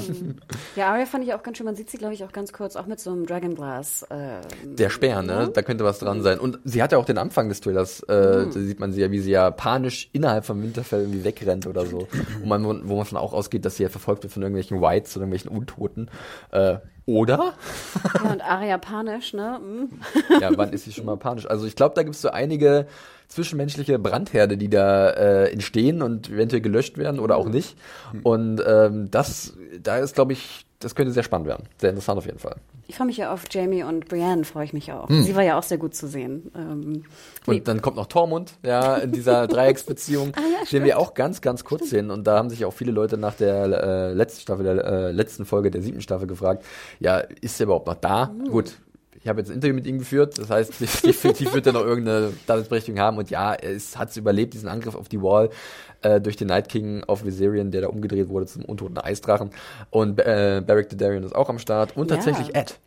[SPEAKER 3] Ja, Arya fand ich auch ganz schön. Man sieht sie, glaube ich, auch ganz kurz, auch mit so einem Dragonglass.
[SPEAKER 1] Äh, der Speer, ne? Da könnte was dran sein. Und sie hat ja auch den Anfang des Trailers. Äh, mhm. Da sieht man sie ja, wie sie ja panisch innerhalb vom Winterfell irgendwie wegrennt oder so. Und man, wo man schon auch ausgeht, dass sie ja verfolgt wird von irgendwelchen Whites oder irgendwelchen Untoten. Äh, oder?
[SPEAKER 3] Ja, und Aria panisch, ne? Mhm.
[SPEAKER 1] Ja, wann ist sie schon mal panisch? Also ich glaube, da gibt es so einige zwischenmenschliche Brandherde, die da äh, entstehen und eventuell gelöscht werden oder auch nicht. Und ähm, das, da ist, glaube ich, das könnte sehr spannend werden. Sehr interessant auf jeden Fall.
[SPEAKER 3] Ich freue mich ja auf Jamie und Brienne, freue ich mich auch. Hm. Sie war ja auch sehr gut zu sehen. Ähm,
[SPEAKER 1] und dann kommt noch Tormund, ja, in dieser Dreiecksbeziehung, ah, ja, den wir auch ganz, ganz kurz sehen. Und da haben sich auch viele Leute nach der äh, letzten Staffel, der äh, letzten Folge der siebten Staffel gefragt, ja, ist er überhaupt noch da? Mhm. Gut, ich habe jetzt ein Interview mit ihm geführt, das heißt, definitiv wird er noch irgendeine Daseinsberechtigung haben. Und ja, er hat es überlebt, diesen Angriff auf die Wall äh, durch den Night King of Viserion, der da umgedreht wurde zum untoten Eisdrachen. Und äh, Beric Dondarrion ist auch am Start. Und tatsächlich ja. Ed.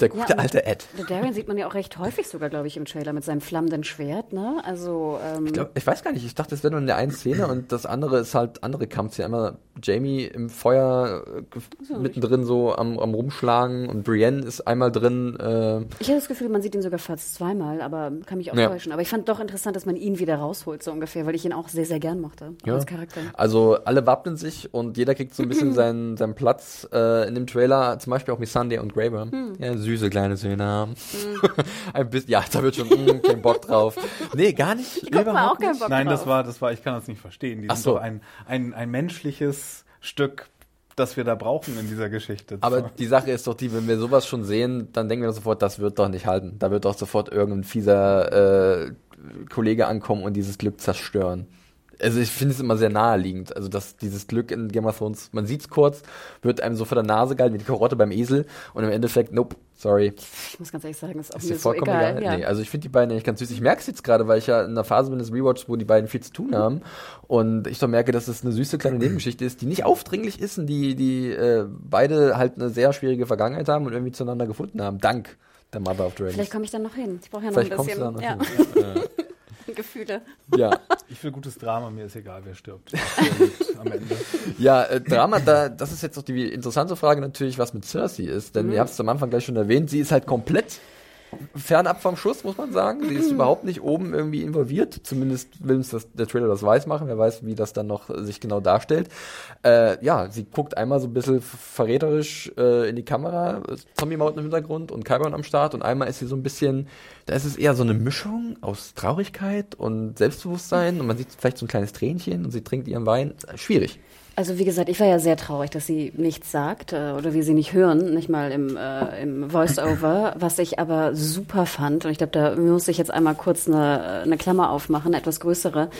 [SPEAKER 1] Der gute ja, alte Ed.
[SPEAKER 3] Darian sieht man ja auch recht häufig sogar, glaube ich, im Trailer mit seinem flammenden Schwert, ne? Also, ähm
[SPEAKER 1] ich, glaub, ich weiß gar nicht, ich dachte, das wäre nur in der einen Szene und das andere ist halt andere Kampfszenen. Einmal Jamie im Feuer äh, so, mittendrin so am, am rumschlagen und Brienne ist einmal drin. Äh
[SPEAKER 3] ich habe das Gefühl, man sieht ihn sogar fast zweimal, aber kann mich auch ja. täuschen. Aber ich fand doch interessant, dass man ihn wieder rausholt, so ungefähr, weil ich ihn auch sehr, sehr gern mochte
[SPEAKER 1] ja. als Charakter. Also alle wappnen sich und jeder kriegt so ein bisschen seinen, seinen Platz äh, in dem Trailer, zum Beispiel auch mit Sunday und Graver. Hm. Ja, süße kleine Söhne haben. Mhm. ein bisschen, ja, da wird schon mh, kein Bock drauf. Nee, gar nicht.
[SPEAKER 3] Ich mal auch keinen Bock
[SPEAKER 2] Nein, drauf. das war, das war, ich kann das nicht verstehen. Die Ach sind so. doch ein, ein, ein menschliches Stück das wir da brauchen in dieser Geschichte.
[SPEAKER 1] Aber die Sache ist doch die, wenn wir sowas schon sehen, dann denken wir sofort, das wird doch nicht halten. Da wird doch sofort irgendein fieser äh, Kollege ankommen und dieses Glück zerstören also ich finde es immer sehr naheliegend. Also dass dieses Glück in Game of Thrones, man sieht es kurz, wird einem so vor der Nase gehalten wie die Karotte beim Esel und im Endeffekt, nope, sorry.
[SPEAKER 3] Ich muss ganz ehrlich sagen, ist auch ist mir so egal. egal.
[SPEAKER 1] Ja. Nee, also ich finde die beiden eigentlich ganz süß. Ich merke es jetzt gerade, weil ich ja in einer Phase bin des Rewatch, wo die beiden viel zu tun haben und ich doch merke, dass es eine süße kleine Nebengeschichte ist, die nicht aufdringlich ist und die, die äh, beide halt eine sehr schwierige Vergangenheit haben und irgendwie zueinander gefunden haben. Dank der Mother of Dragons.
[SPEAKER 3] Vielleicht komme ich dann noch hin. Ich brauche ja noch Vielleicht ein bisschen. Kommst du dann noch ja. hin. Gefühle.
[SPEAKER 2] Ja. Ich will gutes Drama, mir ist egal, wer stirbt.
[SPEAKER 1] am Ende. Ja, äh, Drama, da, das ist jetzt auch die interessante Frage natürlich, was mit Cersei ist. Denn mhm. ihr habt es am Anfang gleich schon erwähnt, sie ist halt komplett fernab vom Schuss, muss man sagen. Sie ist überhaupt nicht oben irgendwie involviert. Zumindest will uns das, der Trailer das weiß machen. Wer weiß, wie das dann noch sich genau darstellt. Äh, ja, sie guckt einmal so ein bisschen verräterisch äh, in die Kamera, Zombie-Maut im Hintergrund und Kyburn am Start. Und einmal ist sie so ein bisschen, da ist es eher so eine Mischung aus Traurigkeit und Selbstbewusstsein. Und man sieht vielleicht so ein kleines Tränchen und sie trinkt ihren Wein. Schwierig.
[SPEAKER 3] Also wie gesagt, ich war ja sehr traurig, dass sie nichts sagt äh, oder wir sie nicht hören, nicht mal im, äh, im Voice-Over, was ich aber super fand. Und ich glaube, da muss ich jetzt einmal kurz eine, eine Klammer aufmachen, etwas größere.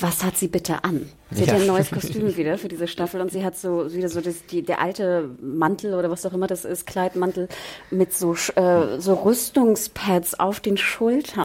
[SPEAKER 3] Was hat sie bitte an? Sie ja. hat ja ein neues Kostüm wieder für diese Staffel und sie hat so wieder so das, die, der alte Mantel oder was auch immer das ist, Kleidmantel mit so, äh, so Rüstungspads auf den Schultern.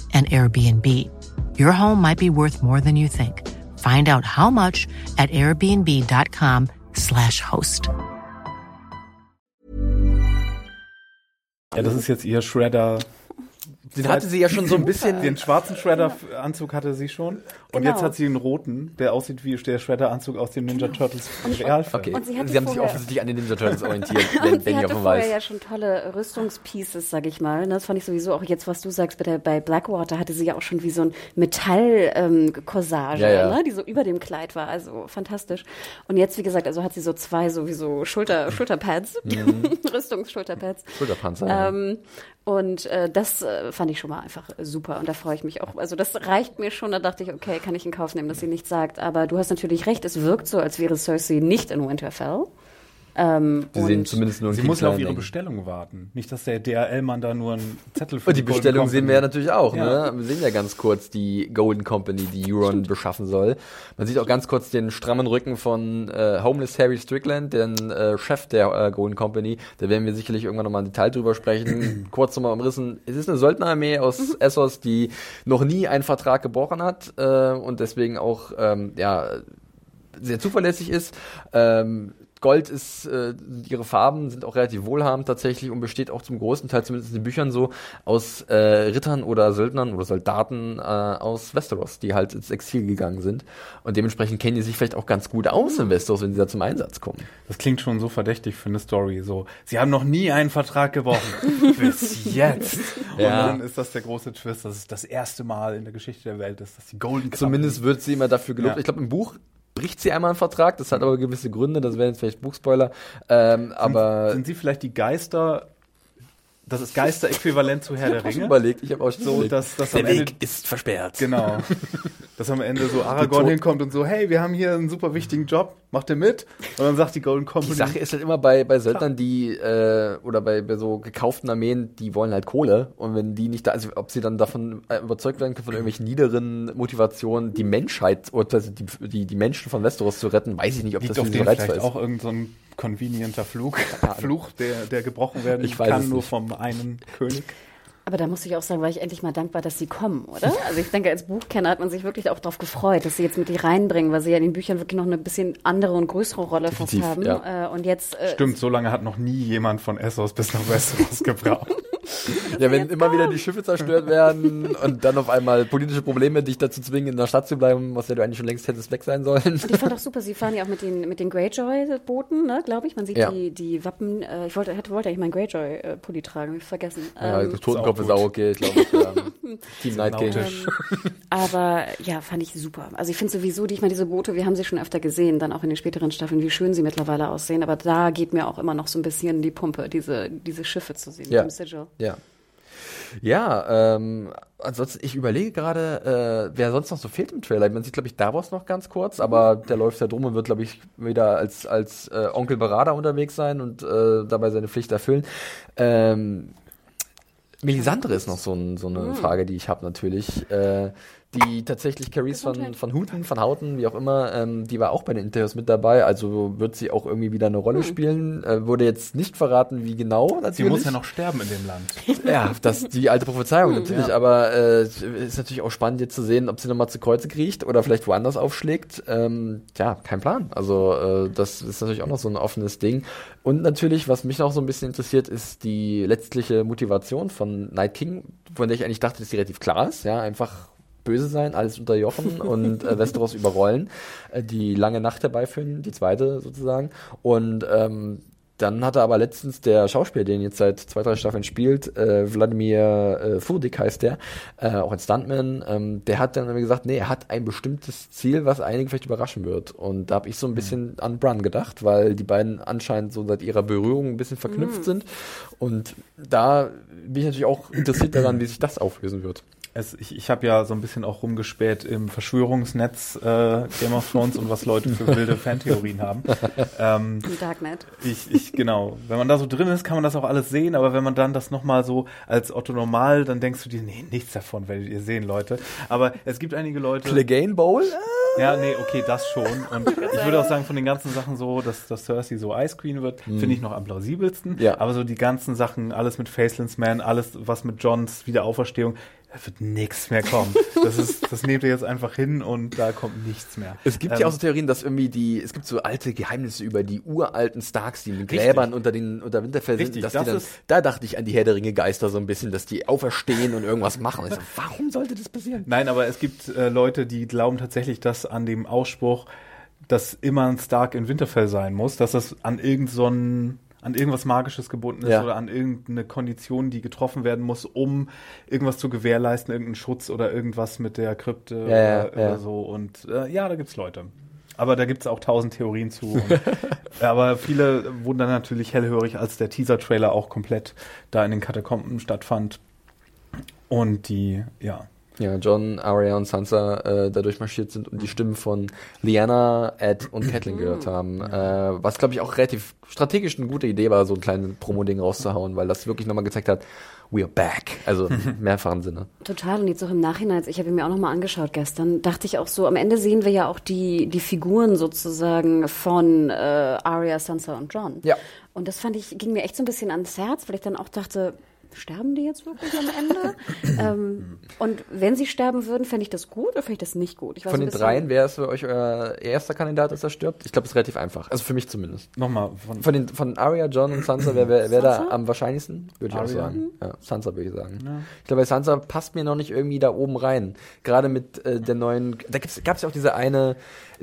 [SPEAKER 4] an Airbnb. Your home might be worth more than you think. Find out how much at airbnb.com/slash host.
[SPEAKER 2] Ja, das ist jetzt ihr Shredder
[SPEAKER 1] Den hatte sie ja schon so ein bisschen.
[SPEAKER 2] Den schwarzen Shredder-Anzug hatte sie schon. Und
[SPEAKER 3] Genau.
[SPEAKER 2] jetzt hat sie einen roten, der aussieht wie der Shredder-Anzug aus dem Ninja Turtles Realfilm.
[SPEAKER 1] Okay,
[SPEAKER 3] Und sie
[SPEAKER 1] sie, haben sich offensichtlich an den Ninja Turtles orientiert, wenn, wenn
[SPEAKER 3] sie
[SPEAKER 1] ich
[SPEAKER 3] hatte
[SPEAKER 1] auch
[SPEAKER 3] vorher
[SPEAKER 1] weiß.
[SPEAKER 3] ja schon tolle Rüstungspieces, sag ich mal. ne? Das fand ich sowieso auch jetzt, was du sagst, bei, der, bei Blackwater hatte sie ja auch schon wie so ein Metall-Corsage,
[SPEAKER 1] Ja, ja.
[SPEAKER 3] Ne? die so über dem Kleid war. Also fantastisch. Und jetzt, wie gesagt, also hat sie so zwei sowieso Schulter, Schulterpads, Rüstungsschulterpads.
[SPEAKER 1] Schulterpanzer. ja.
[SPEAKER 3] Und äh, das äh, fand ich schon mal einfach super und da freue ich mich auch. Also das reicht mir schon. Da dachte ich, okay, kann ich in Kauf nehmen, dass sie nichts sagt. Aber du hast natürlich recht, es wirkt so, als wäre Cersei nicht in Winterfell. Ähm,
[SPEAKER 1] Sie sehen zumindest nur einen
[SPEAKER 2] Sie muss auf ihre
[SPEAKER 1] Ding.
[SPEAKER 2] Bestellung warten. Nicht, dass der DRL-Mann da nur einen Zettel für
[SPEAKER 1] Und die Bestellung sehen wir ja natürlich auch.
[SPEAKER 2] Ja.
[SPEAKER 1] Ne? Wir sehen ja ganz kurz die Golden Company, die Euron beschaffen soll. Man sieht auch ganz kurz den strammen Rücken von äh, Homeless Harry Strickland, den äh, Chef der äh, Golden Company. Da werden wir sicherlich irgendwann nochmal im Detail drüber sprechen. kurz nochmal umrissen. Es ist eine Söldnerarmee aus Essos, die noch nie einen Vertrag gebrochen hat äh, und deswegen auch ähm, ja sehr zuverlässig ist. Ähm, Gold ist, äh, ihre Farben sind auch relativ wohlhabend tatsächlich und besteht auch zum großen Teil, zumindest in den Büchern so, aus äh, Rittern oder Söldnern oder Soldaten äh, aus Westeros, die halt ins Exil gegangen sind. Und dementsprechend kennen die sich vielleicht auch ganz gut aus in Westeros, wenn sie da zum Einsatz kommen.
[SPEAKER 2] Das klingt schon so verdächtig für eine Story. So, sie haben noch nie einen Vertrag gebrochen. Bis jetzt.
[SPEAKER 1] Ja.
[SPEAKER 2] Und dann ist das der große Twist, dass es das erste Mal in der Geschichte der Welt ist, dass die Golden
[SPEAKER 1] Zumindest wird sie immer dafür gelobt.
[SPEAKER 2] Ja.
[SPEAKER 1] Ich glaube, im Buch bricht sie einmal einen Vertrag, das hat aber gewisse Gründe, das wären jetzt vielleicht Buchspoiler. Ähm, aber
[SPEAKER 2] sind sie vielleicht die Geister, das ist Geister-Äquivalent zu Herr der
[SPEAKER 1] ich
[SPEAKER 2] Ringe?
[SPEAKER 1] überlegt, ich habe auch schon
[SPEAKER 2] So, dass, dass
[SPEAKER 1] der
[SPEAKER 2] am Ende,
[SPEAKER 1] Weg ist versperrt.
[SPEAKER 2] genau, dass am Ende so Aragorn hinkommt und so, hey, wir haben hier einen super wichtigen Job, macht ihr mit? Und dann sagt die Golden Company,
[SPEAKER 1] Die Sache ist halt immer bei, bei Söldnern, die, äh, oder bei, bei so gekauften Armeen, die wollen halt Kohle. Und wenn die nicht da, also ob sie dann davon äh, überzeugt werden können, von irgendwelchen niederen Motivationen, die Menschheit, oder also die, die, die Menschen von Westeros zu retten, weiß ich nicht, ob
[SPEAKER 2] liegt
[SPEAKER 1] das
[SPEAKER 2] auf
[SPEAKER 1] so reizvoll ist.
[SPEAKER 2] auch irgendein so convenienter Flug, Fluch, der, der gebrochen werden
[SPEAKER 1] Ich
[SPEAKER 2] kann, nur vom einen König.
[SPEAKER 3] Aber da muss ich auch sagen, war ich endlich mal dankbar, dass sie kommen, oder? Also ich denke, als Buchkenner hat man sich wirklich auch darauf gefreut, dass sie jetzt mit die reinbringen, weil sie ja in den Büchern wirklich noch eine bisschen andere und größere Rolle fast
[SPEAKER 1] Definitiv,
[SPEAKER 3] haben.
[SPEAKER 1] ja.
[SPEAKER 3] Äh, und jetzt äh,
[SPEAKER 2] Stimmt, so lange hat noch nie jemand von Essos bis nach Westeros gebraucht.
[SPEAKER 1] Ja, wenn immer wieder die Schiffe zerstört werden und dann auf einmal politische Probleme dich dazu zwingen, in der Stadt zu bleiben, was ja du eigentlich schon längst hättest weg sein sollen.
[SPEAKER 3] Ich fand auch super, sie fahren ja auch mit den, mit den Greyjoy-Booten, ne, glaube ich. Man sieht
[SPEAKER 1] Ja.
[SPEAKER 3] die, die Wappen. Äh, ich wollte, hätte, wollte eigentlich meinen Greyjoy-Pulli tragen, hab ich vergessen.
[SPEAKER 1] Ja,
[SPEAKER 3] Ähm,
[SPEAKER 1] Totenkopf
[SPEAKER 2] auch
[SPEAKER 1] okay, glaube ich. Ja. Team Night King.
[SPEAKER 2] Nautisch.
[SPEAKER 3] aber ja, fand ich super. Also ich finde sowieso, die, ich meine, diese Boote, wir haben sie schon öfter gesehen, dann auch in den späteren Staffeln, wie schön sie mittlerweile aussehen. Aber da geht mir auch immer noch so ein bisschen die Pumpe, diese, diese Schiffe zu sehen
[SPEAKER 1] Ja. Ja. Ja, ähm, ansonsten, ich überlege gerade, äh, wer sonst noch so fehlt im Trailer. Man sieht, glaube ich, Davos noch ganz kurz, aber der läuft ja drum und wird, glaube ich, wieder als, als äh, Onkel Berater unterwegs sein und äh, dabei seine Pflicht erfüllen. Ähm, Melisandre ist noch so, ein, so eine Frage, die ich habe natürlich. Äh, die tatsächlich Caries von, von Huten, von Hauten, wie auch immer, ähm, die war auch bei den Interviews mit dabei, also wird sie auch irgendwie wieder eine Rolle spielen. Äh, wurde jetzt nicht verraten, wie genau natürlich.
[SPEAKER 2] Sie muss ja noch sterben in dem Land.
[SPEAKER 1] Ja, das die alte Prophezeiung natürlich,
[SPEAKER 2] Ja.
[SPEAKER 1] aber äh, ist natürlich auch spannend jetzt zu sehen, ob sie nochmal zu Kreuze kriecht oder vielleicht woanders aufschlägt. Ähm, ja, kein Plan. Also äh, das ist natürlich auch noch so ein offenes Ding. Und natürlich, was mich noch so ein bisschen interessiert, ist die letztliche Motivation von Night King, von der ich eigentlich dachte, dass die relativ klar ist. Ja, einfach böse sein, alles unterjochen und äh, Westeros überrollen, äh, die lange Nacht herbeiführen, die zweite sozusagen. Und ähm, dann hatte aber letztens der Schauspieler, den jetzt seit zwei, drei Staffeln spielt, äh, Wladimir äh, Furdik heißt der, äh, auch ein Stuntman, ähm, der hat dann gesagt, nee, er hat ein bestimmtes Ziel, was einige vielleicht überraschen wird. Und da habe ich so ein bisschen an Bran gedacht, weil die beiden anscheinend so seit ihrer Berührung ein bisschen verknüpft sind. Und da bin ich natürlich auch interessiert daran, wie sich das auflösen wird.
[SPEAKER 2] Es, ich ich habe ja so ein bisschen auch rumgespäht im Verschwörungsnetz äh, Game of Thrones und was Leute für wilde Fantheorien haben. Ähm,
[SPEAKER 3] Im Darknet.
[SPEAKER 2] ich, ich, genau. Wenn man da so drin ist, kann man das auch alles sehen, aber wenn man dann das nochmal so als Otto normal, dann denkst du dir, nee, nichts davon werdet ihr sehen, Leute. Aber es gibt einige Leute.
[SPEAKER 1] Clegane Bowl?
[SPEAKER 2] Ja, nee, okay, das schon. Und ich würde auch sagen, von den ganzen Sachen so, dass, dass Cersei so Ice Queen wird, finde ich noch am plausibelsten.
[SPEAKER 1] Ja.
[SPEAKER 2] Aber so die ganzen Sachen, alles mit Faceless Man, alles was mit Johns Wiederauferstehung, da wird nichts mehr kommen. Das ist, das nehmt ihr jetzt einfach hin und da kommt nichts mehr.
[SPEAKER 1] Es gibt ja auch so Theorien, dass irgendwie die, es gibt so alte Geheimnisse über die uralten Starks, die in den Gräbern unter den, unter Winterfell sind,
[SPEAKER 2] Richtig,
[SPEAKER 1] dass
[SPEAKER 2] das
[SPEAKER 1] die dann, da dachte ich an die Herr der Ringe Geister so ein bisschen, dass die auferstehen und irgendwas machen. Und ich so, warum sollte das passieren?
[SPEAKER 2] Nein, aber es gibt äh, Leute, die glauben tatsächlich, dass an dem Ausspruch, dass immer ein Stark in Winterfell sein muss, dass das an irgend so an irgendwas Magisches gebunden ist
[SPEAKER 1] Ja.
[SPEAKER 2] oder an irgendeine Kondition, die getroffen werden muss, um irgendwas zu gewährleisten, irgendeinen Schutz oder irgendwas mit der Krypte
[SPEAKER 1] Ja,
[SPEAKER 2] oder,
[SPEAKER 1] ja,
[SPEAKER 2] oder so. Und äh, ja, da gibt's Leute. Aber da gibt's auch tausend Theorien zu. Und, aber viele wurden dann natürlich hellhörig, als der Teaser-Trailer auch komplett da in den Katakomben stattfand. Und die, ja,
[SPEAKER 1] Ja, John, Arya und Sansa äh, da durchmarschiert sind und die Stimmen von Lyanna, Ed und Catelyn gehört haben. Äh, was, glaube ich, auch relativ strategisch eine gute Idee war, so ein kleines Promo-Ding rauszuhauen, weil das wirklich nochmal gezeigt hat, we are back. Also im mehrfachen Sinne.
[SPEAKER 3] Total. Und jetzt auch im Nachhinein, als ich habe ihn mir auch nochmal angeschaut gestern, dachte ich auch so, am Ende sehen wir ja auch die, die Figuren sozusagen von äh, Arya, Sansa und John.
[SPEAKER 1] Ja.
[SPEAKER 3] Und das fand ich, ging mir echt so ein bisschen ans Herz, weil ich dann auch dachte, sterben die jetzt wirklich am Ende? ähm, und wenn sie sterben würden, fände ich das gut oder fände ich das nicht gut? Ich
[SPEAKER 1] Von den dreien, wer ist für euch euer erster Kandidat, dass er stirbt? Ich glaube, es ist relativ einfach. Also für mich zumindest.
[SPEAKER 2] nochmal von,
[SPEAKER 1] Von, den, von Arya, John und Sansa, wer, wer, wer da
[SPEAKER 3] Sansa?
[SPEAKER 1] am wahrscheinlichsten? Würde ich auch
[SPEAKER 2] Arya?
[SPEAKER 1] sagen. Ja, Sansa würde ich sagen. Ich glaube, bei Sansa passt mir noch nicht irgendwie da oben rein. Gerade mit äh, der neuen, da gab es ja auch diese eine,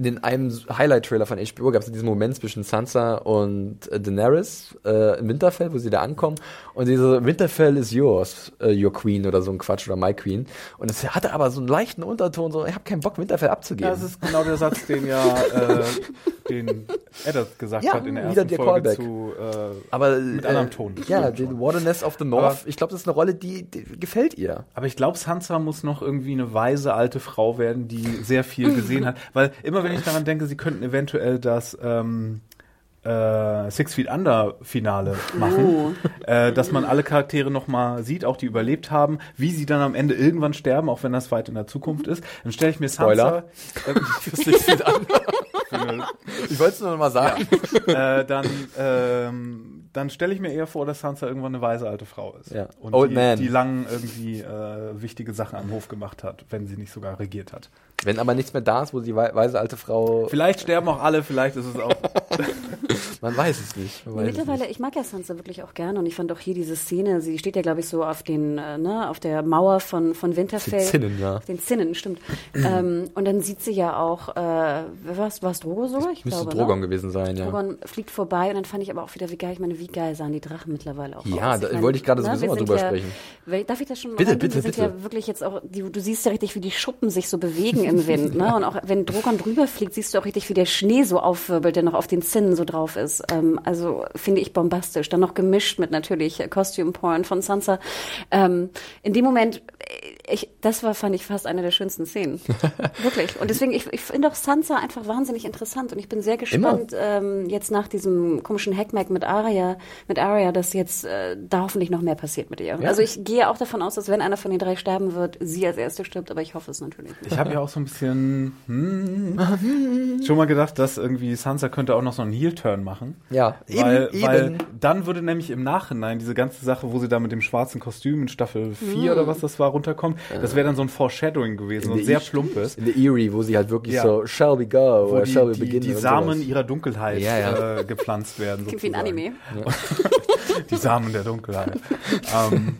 [SPEAKER 1] in einem Highlight-Trailer von HBO gab es diesen Moment zwischen Sansa und äh, Daenerys äh, in Winterfell, wo sie da ankommen und diese Winterfell is yours, äh, your queen oder so ein Quatsch oder my queen. Und es hatte aber so einen leichten Unterton, so ich habe keinen Bock Winterfell abzugeben.
[SPEAKER 2] Ja, das ist genau der Satz, den ja äh, den Eddard gesagt
[SPEAKER 1] Ja,
[SPEAKER 2] hat in der ersten Folge
[SPEAKER 1] Callback.
[SPEAKER 2] zu äh,
[SPEAKER 1] aber
[SPEAKER 2] mit
[SPEAKER 1] äh,
[SPEAKER 2] anderem Ton.
[SPEAKER 1] Ja, den. Wilderness of the North.
[SPEAKER 2] Aber-
[SPEAKER 1] ich glaube, das ist eine Rolle, die, die gefällt ihr.
[SPEAKER 2] Aber ich glaube, Sansa muss noch irgendwie eine weise alte Frau werden, die sehr viel gesehen hat. Weil immer wenn ich daran denke, sie könnten eventuell das ähm, äh, Six Feet Under Finale machen, äh, dass man alle Charaktere noch mal sieht, auch die überlebt haben, wie sie dann am Ende irgendwann sterben, auch wenn das weit in der Zukunft ist. Dann stelle ich mir Sansa,
[SPEAKER 1] Spoiler. ich wollte es nur noch mal sagen.
[SPEAKER 2] äh, dann ähm, dann stelle ich mir eher vor, dass Sansa irgendwann eine weise alte Frau ist.
[SPEAKER 1] Ja.
[SPEAKER 2] Und
[SPEAKER 1] Old
[SPEAKER 2] die,
[SPEAKER 1] man.
[SPEAKER 2] die lang irgendwie äh, wichtige Sachen am Hof gemacht hat, wenn sie nicht sogar regiert hat.
[SPEAKER 1] Wenn aber nichts mehr da ist, wo die wei- weise alte Frau,
[SPEAKER 2] Vielleicht sterben auch alle, vielleicht ist es auch.
[SPEAKER 1] man weiß es nicht. Weiß es
[SPEAKER 3] Mittlerweile,
[SPEAKER 1] nicht.
[SPEAKER 3] ich mag ja Sansa wirklich auch gerne und ich fand auch hier diese Szene, sie steht ja, glaube ich, so auf den, äh, ne, auf der Mauer von, von Winterfell.
[SPEAKER 1] Den Zinnen, ja.
[SPEAKER 3] Auf den Zinnen, stimmt. ähm, und dann sieht sie ja auch, äh, war's, war es Drogo sogar? Ich
[SPEAKER 1] Müsste
[SPEAKER 3] glaube,
[SPEAKER 1] Drogon
[SPEAKER 3] ne?
[SPEAKER 1] gewesen sein, ja.
[SPEAKER 3] Drogon fliegt vorbei und dann fand ich aber auch wieder, wie geil, ich meine, wie geil sahen die Drachen mittlerweile auch
[SPEAKER 1] Ja,
[SPEAKER 3] aus.
[SPEAKER 1] da
[SPEAKER 3] meine,
[SPEAKER 1] wollte ich gerade sowieso
[SPEAKER 3] wir
[SPEAKER 1] mal drüber
[SPEAKER 3] ja,
[SPEAKER 1] sprechen.
[SPEAKER 3] Darf ich das schon mal
[SPEAKER 1] Bitte, bitte,
[SPEAKER 3] Wir sind
[SPEAKER 1] bitte.
[SPEAKER 3] ja wirklich jetzt auch, die, du siehst ja richtig, wie die Schuppen sich so bewegen im Wind, ne? Und auch wenn Drogon drüber fliegt, siehst du auch richtig, wie der Schnee so aufwirbelt, der noch auf den Zinnen so drauf ist. Ähm, also finde ich bombastisch. Dann noch gemischt mit natürlich Costume Porn von Sansa. Ähm, in dem Moment, ich, das war, fand ich fast eine der schönsten Szenen. Wirklich. Und deswegen, ich, ich finde auch Sansa einfach wahnsinnig interessant und ich bin sehr gespannt, ähm, jetzt nach diesem komischen Hackmack mit Arya, mit Arya, dass jetzt äh, da hoffentlich noch mehr passiert mit ihr. Also ich gehe auch davon aus, dass wenn einer von den drei sterben wird, sie als erste stirbt, aber ich hoffe es natürlich nicht.
[SPEAKER 2] Ich habe ja auch so ein bisschen hm, schon mal gedacht, dass irgendwie Sansa könnte auch noch so einen Heel-Turn machen.
[SPEAKER 1] Ja,
[SPEAKER 2] Weil,
[SPEAKER 1] eben,
[SPEAKER 2] weil
[SPEAKER 1] eben.
[SPEAKER 2] dann würde nämlich im Nachhinein diese ganze Sache, wo sie da mit dem schwarzen Kostüm in Staffel 4 oder was das war, runterkommt, das wäre dann so ein Foreshadowing gewesen, so ein sehr plumpes.
[SPEAKER 1] In der Erie, wo sie halt wirklich
[SPEAKER 2] Ja.
[SPEAKER 1] so, shall we go
[SPEAKER 2] Wo
[SPEAKER 1] oder shall we
[SPEAKER 2] die, die,
[SPEAKER 1] begin?
[SPEAKER 2] die Samen
[SPEAKER 1] sowas.
[SPEAKER 2] ihrer Dunkelheit
[SPEAKER 1] Ja, ja.
[SPEAKER 2] Äh, gepflanzt werden.
[SPEAKER 3] Klingt wie ein. Anime.
[SPEAKER 2] Die Samen der Dunkelheit. ähm,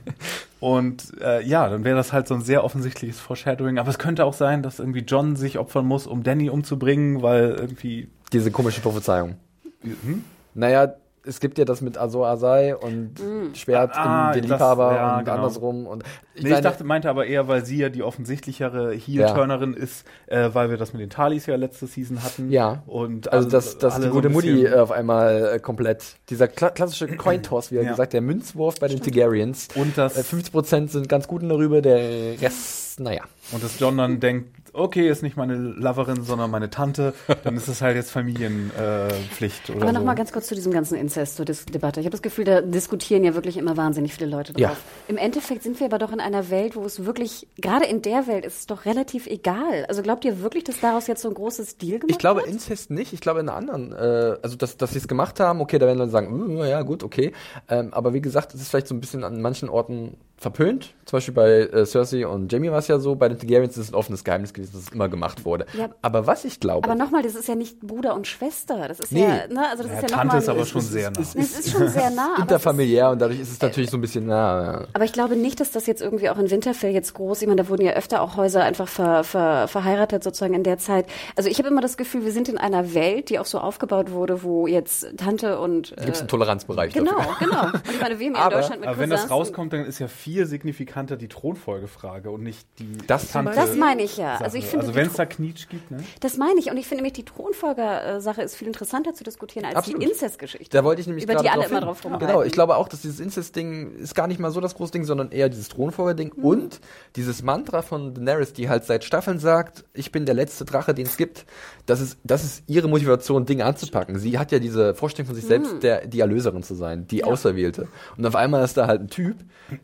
[SPEAKER 2] und äh, ja, dann wäre das halt so ein sehr offensichtliches Foreshadowing. Aber es könnte auch sein, dass irgendwie John sich opfern muss, um Danny umzubringen, weil irgendwie.
[SPEAKER 1] Diese komische Prophezeiung.
[SPEAKER 2] Hm?
[SPEAKER 1] Naja, es gibt ja das mit Azor Asai und Schwert
[SPEAKER 2] Ah,
[SPEAKER 1] den, den
[SPEAKER 2] das-
[SPEAKER 1] Liebhaber
[SPEAKER 2] ja,
[SPEAKER 1] und
[SPEAKER 2] genau.
[SPEAKER 1] andersrum. Und ich
[SPEAKER 2] Nee, ich dachte, meinte aber eher, weil sie ja die offensichtlichere Heel-Turnerin ist, äh, weil wir das mit den Talis ja letzte Season hatten.
[SPEAKER 1] Ja.
[SPEAKER 2] Und
[SPEAKER 1] also
[SPEAKER 2] alle-
[SPEAKER 1] dass, dass die
[SPEAKER 2] so
[SPEAKER 1] gute
[SPEAKER 2] ein
[SPEAKER 1] Mutti äh, auf einmal äh, komplett, dieser kla klassische Coin-Toss, wie er
[SPEAKER 2] Ja.
[SPEAKER 1] gesagt, der Münzwurf bei den Targaryens.
[SPEAKER 2] Und das-
[SPEAKER 1] Äh, 50% sind ganz gut darüber, der Rest, naja.
[SPEAKER 2] Und dass John dann denkt, okay, ist nicht meine Loverin, sondern meine Tante, dann ist es halt jetzt Familienpflicht äh, oder
[SPEAKER 3] Aber
[SPEAKER 2] so.
[SPEAKER 3] noch mal ganz kurz zu diesem ganzen Inzest-Debatte. Ich habe das Gefühl, da diskutieren ja wirklich immer wahnsinnig viele Leute drauf.
[SPEAKER 1] Ja.
[SPEAKER 3] Im Endeffekt sind wir aber doch in einer Welt, wo es wirklich, gerade in der Welt ist es doch relativ egal. Also glaubt ihr wirklich, dass daraus jetzt so ein großes Deal gemacht
[SPEAKER 1] Ich glaube
[SPEAKER 3] wird?
[SPEAKER 1] Inzest nicht, ich glaube in einer anderen, äh, also dass, dass sie es gemacht haben, okay, da werden Leute sagen, uh, ja gut, okay. Ähm, aber wie gesagt, es ist vielleicht so ein bisschen an manchen Orten verpönt. Zum Beispiel bei äh, Cersei und Jamie war es ja so, bei den Targaryens ist es ein offenes Geheimnis gewesen, dass es immer gemacht wurde.
[SPEAKER 3] Ja.
[SPEAKER 1] Aber was ich glaube...
[SPEAKER 3] Aber nochmal, das ist ja nicht Bruder und Schwester. Das ist
[SPEAKER 1] Nee.
[SPEAKER 3] ja, ne, also das
[SPEAKER 2] Ja,
[SPEAKER 3] ist ja
[SPEAKER 2] Tante
[SPEAKER 3] nochmal.
[SPEAKER 2] ist aber schon sehr nah.
[SPEAKER 3] Es ist schon sehr nah. aber ist-
[SPEAKER 1] interfamiliär und dadurch ist es natürlich so ein bisschen, na, ja.
[SPEAKER 3] Aber ich glaube nicht, dass das jetzt irgendwie auch in Winterfell jetzt groß, ich meine, da wurden ja öfter auch Häuser einfach ver, ver, verheiratet sozusagen in der Zeit. Also ich habe immer das Gefühl, wir sind in einer Welt, die auch so aufgebaut wurde, wo jetzt Tante und
[SPEAKER 1] Da gibt es
[SPEAKER 3] äh,
[SPEAKER 1] einen Toleranzbereich
[SPEAKER 3] genau,
[SPEAKER 1] dafür.
[SPEAKER 3] genau. Und ich meine, haben ja in
[SPEAKER 1] Aber-
[SPEAKER 3] Deutschland mit
[SPEAKER 2] Aber wenn das rauskommt, dann ist ja viel signifikanter die Thronfolgefrage und nicht die
[SPEAKER 1] Das
[SPEAKER 2] Tante-
[SPEAKER 3] Das meine ich ja. Also ich finde,
[SPEAKER 2] also wenn es da Knitsch gibt, ne?
[SPEAKER 3] Das meine ich. Und ich finde nämlich, die Thronfolger-Sache ist viel interessanter zu diskutieren als
[SPEAKER 1] Absolut.
[SPEAKER 3] die Inzestgeschichte.
[SPEAKER 1] Da wollte ich nämlich
[SPEAKER 3] Über die alle
[SPEAKER 1] drauf
[SPEAKER 3] immer drauf rumreiten.
[SPEAKER 1] Genau, ich glaube auch, dass dieses Incest-Ding ist gar nicht mal so das große Ding, sondern eher dieses Thronfolger-Ding
[SPEAKER 3] Mhm.
[SPEAKER 1] und dieses Mantra von Daenerys, die halt seit Staffeln sagt, ich bin der letzte Drache, den es gibt. Das ist, das ist ihre Motivation, Dinge anzupacken. Sie hat ja diese Vorstellung von sich
[SPEAKER 3] Mhm.
[SPEAKER 1] selbst, der, die Erlöserin zu sein, die Auserwählte. Und auf einmal ist da halt ein Typ,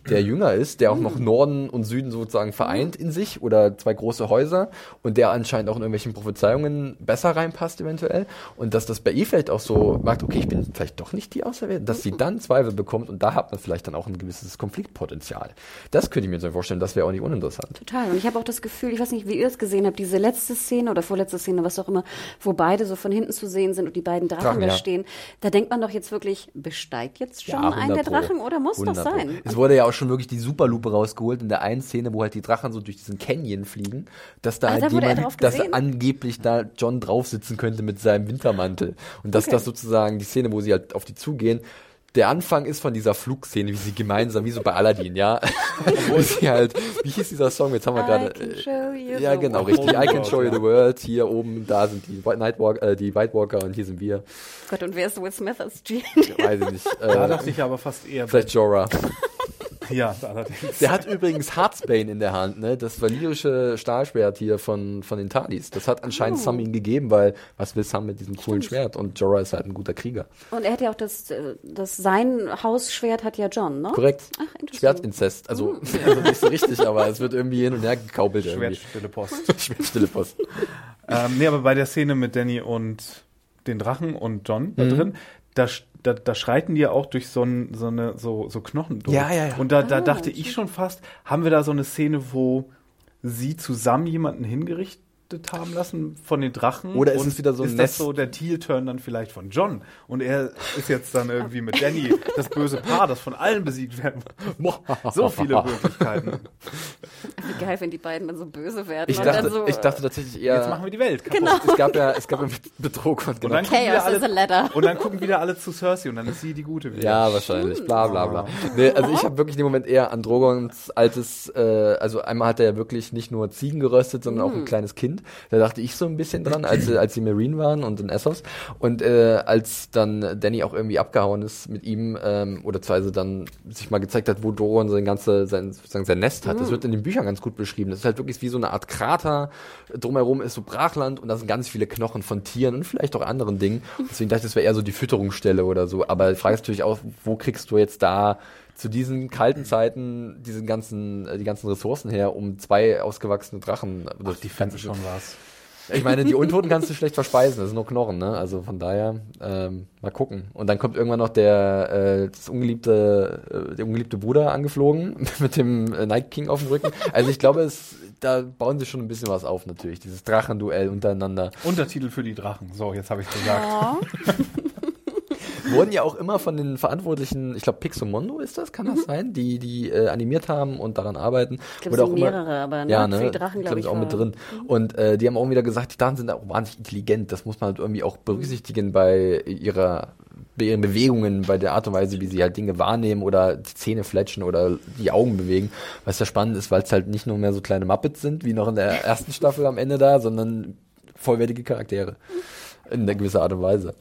[SPEAKER 1] der jünger ist, der auch noch
[SPEAKER 3] Mhm.
[SPEAKER 1] Norden und Süden sozusagen vereint in sich oder zwei große Häuser und der anscheinend auch in irgendwelchen Prophezeiungen besser reinpasst eventuell. Und dass das bei ihr vielleicht auch so macht, okay, ich bin vielleicht doch nicht die Auserwählte, dass sie dann Zweifel bekommt und da hat man vielleicht dann auch ein gewisses Konfliktpotenzial. Das könnte ich mir so vorstellen, das wäre auch nicht uninteressant.
[SPEAKER 3] Total. Und ich habe auch das Gefühl, ich weiß nicht, wie ihr es gesehen habt, diese letzte Szene oder vorletzte Szene, was auch immer, wo beide so von hinten zu sehen sind und die beiden Drachen,
[SPEAKER 1] Drachen,
[SPEAKER 3] da
[SPEAKER 1] ja.
[SPEAKER 3] stehen. Da denkt man doch jetzt wirklich, besteigt jetzt schon
[SPEAKER 1] Ja,
[SPEAKER 3] ein der
[SPEAKER 1] 100 Pro.
[SPEAKER 3] Drachen oder muss doch
[SPEAKER 1] 100 Pro.
[SPEAKER 3] sein?
[SPEAKER 1] Es wurde ja auch schon wirklich die Superlupe rausgeholt in der einen Szene, wo halt die Drachen so durch diesen Canyon fliegen, dass da
[SPEAKER 3] Ah,
[SPEAKER 1] halt
[SPEAKER 3] da
[SPEAKER 1] jemand, dass angeblich da John drauf sitzen könnte mit seinem Wintermantel. Und dass
[SPEAKER 3] Okay.
[SPEAKER 1] das sozusagen die Szene, wo sie halt auf die zugehen, der Anfang ist von dieser Flugszene, wie sie gemeinsam, wie so bei Aladdin, ja. wo sie halt, wie hieß dieser Song? Jetzt haben wir
[SPEAKER 3] I
[SPEAKER 1] gerade.
[SPEAKER 3] can
[SPEAKER 1] äh,
[SPEAKER 3] show you
[SPEAKER 1] Ja,
[SPEAKER 3] the
[SPEAKER 1] genau,
[SPEAKER 3] world.
[SPEAKER 1] richtig. I can
[SPEAKER 2] World,
[SPEAKER 1] show you the world. Hier oben, da sind die White Nightwalk, äh, die White Walker und hier sind wir.
[SPEAKER 3] Gott, und wer ist Will Smith als Gene?
[SPEAKER 1] Weiß ich nicht.
[SPEAKER 2] Da
[SPEAKER 1] Äh,
[SPEAKER 2] dachte ich aber fast eher.
[SPEAKER 1] vielleicht Jorah.
[SPEAKER 2] Ja, allerdings.
[SPEAKER 1] Der hat übrigens Heartsbane in der Hand, ne? Das valyrische Stahlschwert hier von, von den Talis. Das hat anscheinend Sam ihm gegeben, weil was will Sam mit diesem coolen Schwert? Und Jorah ist halt ein guter Krieger.
[SPEAKER 3] Und er hat ja auch das, äh, das sein Hausschwert hat ja John, ne?
[SPEAKER 1] Korrekt.
[SPEAKER 3] Ach, interessant.
[SPEAKER 1] Schwertinzest. Also, also nicht so richtig, aber es wird irgendwie hin und her gekaubelt irgendwie.
[SPEAKER 2] Schwertstille Post.
[SPEAKER 1] Schwertstille Post.
[SPEAKER 2] ähm, nee, aber bei der Szene mit Danny und den Drachen und John
[SPEAKER 1] Mhm.
[SPEAKER 2] da drin, da, sch- da, da schreiten die ja auch durch so, ein, so, eine, so, so Knochen durch.
[SPEAKER 1] Ja, ja, ja.
[SPEAKER 2] Und da, da
[SPEAKER 3] Ah,
[SPEAKER 2] dachte ich schon fast, haben wir da so eine Szene, wo sie zusammen jemanden hingerichtet haben lassen von den Drachen?
[SPEAKER 1] Oder ist
[SPEAKER 2] Und
[SPEAKER 1] es wieder so ein
[SPEAKER 2] Ist
[SPEAKER 1] Nest?
[SPEAKER 2] das so der Teal-Turn dann vielleicht von John? Und er ist jetzt dann irgendwie mit Danny das böse Paar, das von allen besiegt werden muss. So viele Möglichkeiten.
[SPEAKER 3] Wie geil, wenn die beiden dann so böse werden.
[SPEAKER 1] Ich
[SPEAKER 3] und
[SPEAKER 1] dachte,
[SPEAKER 3] dann so,
[SPEAKER 1] ich dachte tatsächlich eher.
[SPEAKER 2] Jetzt machen wir die Welt kaputt.
[SPEAKER 3] Genau.
[SPEAKER 1] es gab ja, es gab ja Betrug und
[SPEAKER 2] Und
[SPEAKER 1] genau.
[SPEAKER 2] dann, gucken
[SPEAKER 3] Chaos
[SPEAKER 2] wieder
[SPEAKER 3] is a
[SPEAKER 2] alle,
[SPEAKER 3] ladder.
[SPEAKER 2] und dann gucken wieder alle zu Cersei und dann ist sie die Gute wieder.
[SPEAKER 1] Ja, wahrscheinlich. Bla bla bla. Nee, also ich habe wirklich in dem Moment eher an Drogons altes, äh, also einmal hat er ja wirklich nicht nur Ziegen geröstet, sondern auch ein kleines Kind. Da dachte ich so ein bisschen dran, als, als sie Marine waren und in Essos. Und äh, als dann Danny auch irgendwie abgehauen ist mit ihm, ähm, oder zweise dann sich mal gezeigt hat, wo Drogon sein ganze, sein, sozusagen sein Nest hat. Das wird in den Büchern ganz gut beschrieben. Das ist halt wirklich wie so eine Art Krater. Drumherum ist so Brachland und da sind ganz viele Knochen von Tieren und vielleicht auch anderen Dingen. Deswegen dachte ich, das wäre eher so die Fütterungsstelle oder so. Aber die Frage ist natürlich auch, wo kriegst du jetzt da zu diesen kalten Zeiten diesen ganzen, äh, die ganzen Ressourcen her, um zwei ausgewachsene Drachen. Ach,
[SPEAKER 2] Die finden schon was.
[SPEAKER 1] Ich meine, die Untoten kannst du schlecht verspeisen, das sind nur Knochen, ne? Also von daher, ähm, mal gucken. Und dann kommt irgendwann noch der, äh, das ungeliebte, äh, der ungeliebte Bruder angeflogen mit dem äh, Night King auf dem Rücken. Also ich glaube, es, da bauen sie schon ein bisschen was auf natürlich, dieses Drachenduell untereinander.
[SPEAKER 2] Untertitel für die Drachen. So, jetzt habe ich gesagt.
[SPEAKER 3] Oh.
[SPEAKER 1] Wurden ja auch immer von den Verantwortlichen, ich glaube Pixomondo ist das, kann das sein, die die äh, animiert haben und daran arbeiten.
[SPEAKER 3] Ich glaube, es sind
[SPEAKER 1] auch immer-
[SPEAKER 3] mehrere, aber ne,
[SPEAKER 1] Ja, ne?
[SPEAKER 3] Drachen,
[SPEAKER 1] glaub
[SPEAKER 3] glaube ich,
[SPEAKER 1] auch mit
[SPEAKER 3] war-
[SPEAKER 1] drin. Und äh, die haben auch wieder gesagt, die Drachen sind auch wahnsinnig intelligent. Das muss man halt irgendwie auch berücksichtigen bei ihrer bei ihren Bewegungen, bei der Art und Weise, wie sie halt Dinge wahrnehmen oder die Zähne fletschen oder die Augen bewegen. Was ja spannend ist, weil es halt nicht nur mehr so kleine Muppets sind, wie noch in der ersten Staffel am Ende da, sondern vollwertige Charaktere. In einer gewisser Art und Weise.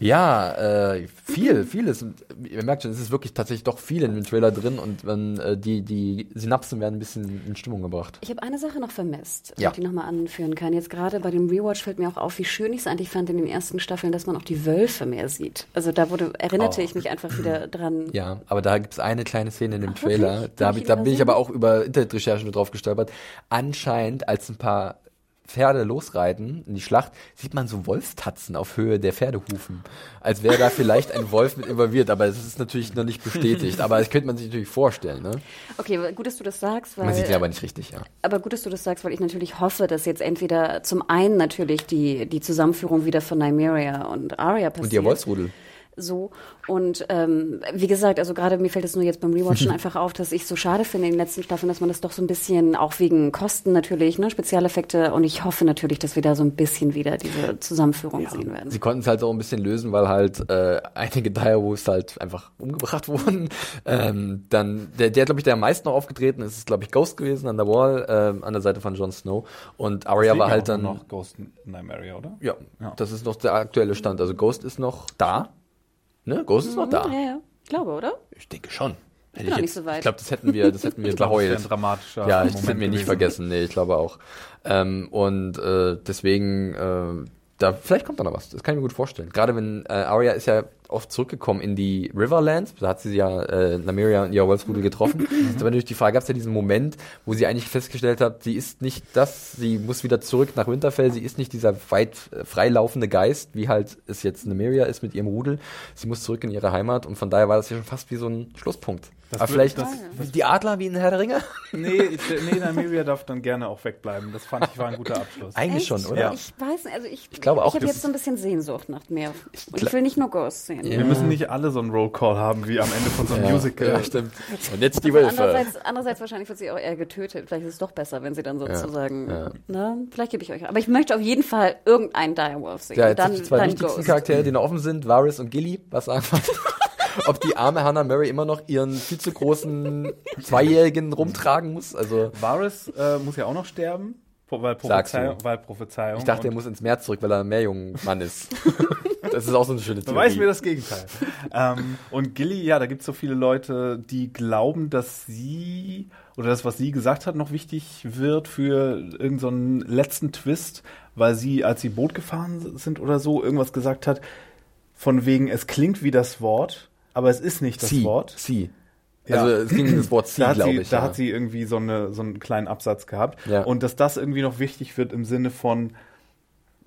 [SPEAKER 1] Ja, äh, viel, vieles. Ihr merkt schon, es ist wirklich tatsächlich doch viel in dem Trailer drin und man, äh, die, die Synapsen werden ein bisschen in Stimmung gebracht.
[SPEAKER 3] Ich habe eine Sache noch vermisst,
[SPEAKER 1] Ja.
[SPEAKER 3] die ich nochmal anführen kann. Jetzt gerade bei dem Rewatch fällt mir auch auf, wie schön ich es eigentlich fand in den ersten Staffeln, dass man auch die Wölfe mehr sieht. Also da wurde, erinnerte
[SPEAKER 1] Oh.
[SPEAKER 3] ich mich einfach wieder dran.
[SPEAKER 1] Ja, aber da gibt's eine kleine Szene in dem
[SPEAKER 3] Ach,
[SPEAKER 1] Trailer. Da,
[SPEAKER 3] ich
[SPEAKER 1] da bin ich aber auch über Internetrecherchen drauf gestolpert. Anscheinend, als ein paar Pferde losreiten in die Schlacht, sieht man so Wolfstatzen auf Höhe der Pferdehufen. Als wäre da vielleicht ein Wolf mit involviert, aber es ist natürlich noch nicht bestätigt. Aber das könnte man sich natürlich vorstellen. Ne?
[SPEAKER 3] Okay, gut, dass du das sagst. Weil,
[SPEAKER 1] man sieht ihn aber nicht richtig, ja.
[SPEAKER 3] Aber gut, dass du das sagst, weil ich natürlich hoffe, dass jetzt entweder zum einen natürlich die, die Zusammenführung wieder von Nymeria und Arya passiert.
[SPEAKER 1] Und ihr Wolfsrudel
[SPEAKER 3] so. Und ähm, wie gesagt, also gerade mir fällt es nur jetzt beim Rewatchen einfach auf, dass ich so schade finde in den letzten Staffeln, dass man das doch so ein bisschen, auch wegen Kosten natürlich, ne, Spezialeffekte und ich hoffe natürlich, dass wir da so ein bisschen wieder diese Zusammenführung ja. sehen werden.
[SPEAKER 1] Sie konnten es halt auch ein bisschen lösen, weil halt äh, einige Direwolves halt einfach umgebracht wurden. Ähm, dann, der, der glaube ich, der am meisten noch aufgetreten ist, ist, glaube ich, Ghost gewesen an der Wall, äh, an der Seite von Jon Snow. Und Arya war halt dann.
[SPEAKER 2] noch Ghost Nymeria, oder?
[SPEAKER 1] Ja, ja, das ist noch der aktuelle Stand. Also Ghost ist noch da. Ne? Ghost mhm, ist noch mhm, da.
[SPEAKER 3] Ja, ja. Ich glaube, oder?
[SPEAKER 1] Ich denke schon.
[SPEAKER 3] Ich, bin ich, nicht so weit.
[SPEAKER 1] ich glaube, das hätten wir, das hätten wir beheult.
[SPEAKER 2] Das ein dramatischer
[SPEAKER 1] ja, das hätten wir nicht vergessen. Nee, ich glaube auch. Ähm, und äh, deswegen, äh, da vielleicht kommt da noch was. Das kann ich mir gut vorstellen. Gerade wenn äh, Arya ist ja oft zurückgekommen in die Riverlands. Da hat sie ja äh, Namiria und ihr Wolfsrudel getroffen. Mhm. Aber natürlich die Frage, gab es ja diesen Moment, wo sie eigentlich festgestellt hat, sie ist nicht das, sie muss wieder zurück nach Winterfell, sie ist nicht dieser weit äh, freilaufende Geist, wie halt es jetzt Namiria ist mit ihrem Rudel. Sie muss zurück in ihre Heimat und von daher war das ja schon fast wie so ein Schlusspunkt. Das Aber vielleicht das, das, die Adler wie in Herr der Ringe?
[SPEAKER 2] Nee, ich, nee, Namiria darf dann gerne auch wegbleiben. Das fand ich war ein guter Abschluss.
[SPEAKER 1] Eigentlich
[SPEAKER 3] Echt?
[SPEAKER 1] schon, oder?
[SPEAKER 3] Ja. Ich weiß nicht, also ich, ich glaube auch. Ich habe jetzt so ein bisschen Sehnsucht nach mehr. Und ich will nicht nur Ghost sehen.
[SPEAKER 2] Ja. Wir müssen nicht alle so einen Roll Call haben wie am Ende von so einem
[SPEAKER 1] ja,
[SPEAKER 2] Musical.
[SPEAKER 1] Ja, stimmt. Und jetzt die Wölfe.
[SPEAKER 3] Andererseits, andererseits wahrscheinlich wird sie auch eher getötet. Vielleicht ist es doch besser, wenn sie dann sozusagen. Ja, ne? Vielleicht gebe ich euch. Aber ich möchte auf jeden Fall irgendeinen Direwolf sehen.
[SPEAKER 1] Ja, jetzt dann, die zwei dann wichtigsten Ghost. Charaktere, die noch offen sind, Varys und Gilly. Was sagen wir? ob die arme Hannah Murray immer noch ihren viel zu großen Zweijährigen rumtragen muss. Also
[SPEAKER 2] Varys äh, muss ja auch noch sterben. Weil Prophezeiung, weil Prophezeiung.
[SPEAKER 1] Ich dachte, er muss ins Meer zurück, weil er ein Meerjungmann ist. das ist auch so eine schöne Theorie.
[SPEAKER 2] Beweis mir das Gegenteil. ähm, und Gilly, ja, da gibt es so viele Leute, die glauben, dass sie oder das, was sie gesagt hat, noch wichtig wird für irgendeinen so letzten Twist, weil sie, als sie Boot gefahren sind oder so, irgendwas gesagt hat, von wegen, es klingt wie das Wort, aber es ist nicht das
[SPEAKER 1] sie,
[SPEAKER 2] Wort.
[SPEAKER 1] Sie. Ja. Also es ging um das Wort sie, glaube ich.
[SPEAKER 2] Da
[SPEAKER 1] ja.
[SPEAKER 2] hat sie irgendwie so, eine, so einen kleinen Absatz gehabt.
[SPEAKER 1] Ja.
[SPEAKER 2] Und dass das irgendwie noch wichtig wird im Sinne von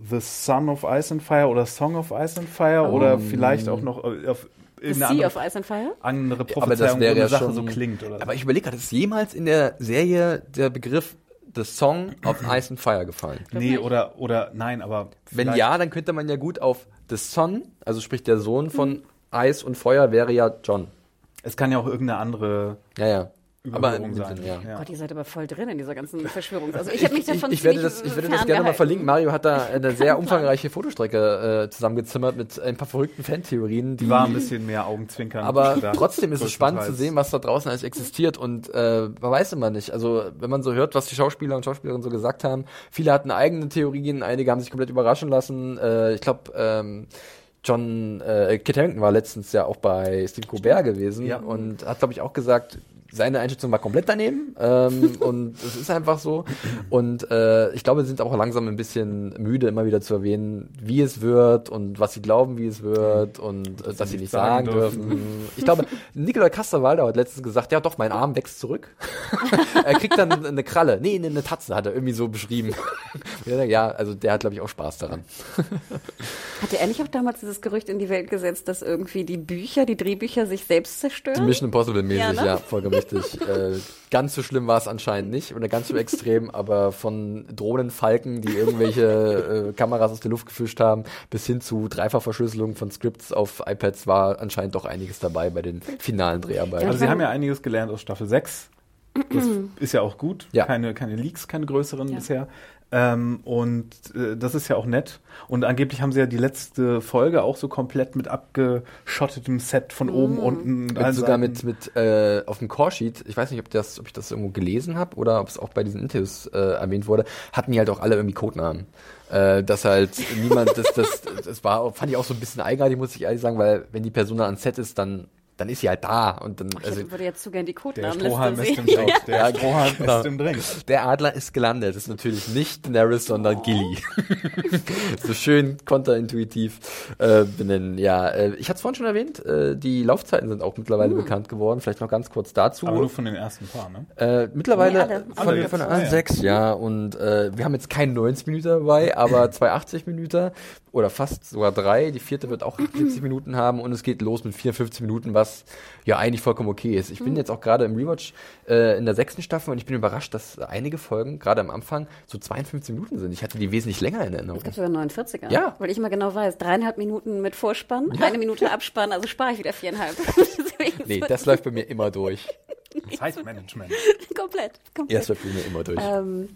[SPEAKER 2] The Son of Ice and Fire oder Song of Ice and Fire oh. oder vielleicht auch noch äh, auf
[SPEAKER 3] The Sea of Ice and Fire?
[SPEAKER 2] Andere
[SPEAKER 1] Prophezeiung, aber das wäre ja
[SPEAKER 2] Sache
[SPEAKER 1] schon,
[SPEAKER 2] so klingt. Oder
[SPEAKER 1] aber ich überlege gerade, ist jemals in der Serie der Begriff The Song of Ice and Fire gefallen?
[SPEAKER 2] Nee, oder, oder nein, aber.
[SPEAKER 1] Wenn ja, dann könnte man ja gut auf The Son, also sprich der Sohn von Eis und Feuer wäre ja John.
[SPEAKER 2] Es kann ja auch irgendeine andere.
[SPEAKER 1] Ja, ja.
[SPEAKER 2] Aber in sein.
[SPEAKER 3] Sinne, ja. ja. Gott, ihr seid aber voll drin in dieser ganzen Verschwörung. Also ich habe mich davon
[SPEAKER 1] ich, ich, werde das, ich werde das gerne mal verlinken. Mario hat da eine sehr umfangreiche Fotostrecke äh, zusammengezimmert mit ein paar verrückten Fantheorien.
[SPEAKER 2] Die, die war ein bisschen mehr Augenzwinkern.
[SPEAKER 1] Aber trotzdem ist es spannend zu sehen, was da draußen alles existiert und äh, man weiß immer nicht. Also wenn man so hört, was die Schauspieler und Schauspielerinnen so gesagt haben, viele hatten eigene Theorien, einige haben sich komplett überraschen lassen. Äh, ich glaube, ähm, John äh, Kit Harington war letztens ja auch bei Steve Colbert gewesen ja. und hat, glaube ich, auch gesagt, seine Einschätzung war komplett daneben ähm, und es ist einfach so. Und äh, ich glaube, sie sind auch langsam ein bisschen müde, immer wieder zu erwähnen, wie es wird und was sie glauben, wie es wird und äh, dass sie nicht sagen, dürfen. dürfen. Ich glaube, Nikolai Kasterwalder hat letztens gesagt, ja doch, mein Arm wächst zurück. er kriegt dann eine Kralle. Nee, eine Tatze hat er irgendwie so beschrieben. ja, also der hat, glaube ich, auch Spaß daran.
[SPEAKER 3] hat er ehrlich auch damals dieses Gerücht in die Welt gesetzt, dass irgendwie die Bücher, die Drehbücher sich selbst zerstören?
[SPEAKER 1] Die Mission Impossible mäßig, ja, ne? ja vollkommen richtig. Äh, ganz so schlimm war es anscheinend nicht oder ganz so extrem, aber von Drohnenfalken, die irgendwelche äh, Kameras aus der Luft gefischt haben, bis hin zu Dreifachverschlüsselung von Scripts auf iPads war anscheinend doch einiges dabei bei den finalen Dreharbeiten.
[SPEAKER 2] Also sie haben ja einiges gelernt aus Staffel 6. Das ist ja auch gut.
[SPEAKER 1] Ja.
[SPEAKER 2] Keine, keine Leaks, keine größeren ja. bisher. Ähm, und äh, das ist ja auch nett. Und angeblich haben sie ja die letzte Folge auch so komplett mit abgeschottetem Set von oben, mm. unten.
[SPEAKER 1] Mit sogar mit, mit äh, auf dem Core-Sheet, ich weiß nicht, ob, das, ob ich das irgendwo gelesen habe oder ob es auch bei diesen Interviews äh, erwähnt wurde, hatten die halt auch alle irgendwie Codenamen. Äh, dass halt niemand, das, das, das war, fand ich auch so ein bisschen eigenartig, muss ich ehrlich sagen, weil wenn die Person dann ans Set ist, dann dann ist sie halt da. Und dann,
[SPEAKER 3] ich also, würde jetzt zu gerne die
[SPEAKER 2] der
[SPEAKER 3] Codenamenliste
[SPEAKER 2] Strohhalm ist
[SPEAKER 3] sehen.
[SPEAKER 2] im Drink. Der Strohhalm
[SPEAKER 1] genau.
[SPEAKER 2] ist im Drink.
[SPEAKER 1] Der Adler ist gelandet. Das ist natürlich nicht Daenerys, sondern Gilly. so schön konterintuitiv äh, benennen. Ja, äh, ich hatte es vorhin schon erwähnt, äh, die Laufzeiten sind auch mittlerweile bekannt geworden. Vielleicht noch ganz kurz dazu.
[SPEAKER 2] Aber nur von den ersten paar, ne?
[SPEAKER 1] Äh, mittlerweile
[SPEAKER 3] Nee, alle.
[SPEAKER 1] von, von allen
[SPEAKER 2] Ah, ja.
[SPEAKER 1] sechs, ja. Und äh, wir haben jetzt keinen 90 Minuten dabei, aber zwei 80 Minuten oder fast sogar drei. Die vierte wird auch 70 Minuten haben und es geht los mit 54 Minuten, was ja eigentlich vollkommen okay ist. Ich bin jetzt auch gerade im Rewatch äh, in der sechsten Staffel und ich bin überrascht, dass einige Folgen, gerade am Anfang, so 52 Minuten sind. Ich hatte die wesentlich länger in Erinnerung.
[SPEAKER 3] Es gab sogar 49er.
[SPEAKER 1] Ja.
[SPEAKER 3] Weil ich immer genau weiß, dreieinhalb Minuten mit Vorspann, eine Minute Abspann, also spare ich wieder viereinhalb.
[SPEAKER 1] Nee, das läuft bei mir immer durch.
[SPEAKER 2] Zeitmanagement.
[SPEAKER 3] komplett,
[SPEAKER 1] Ja,
[SPEAKER 3] komplett.
[SPEAKER 1] bei mir immer durch.
[SPEAKER 3] Ähm,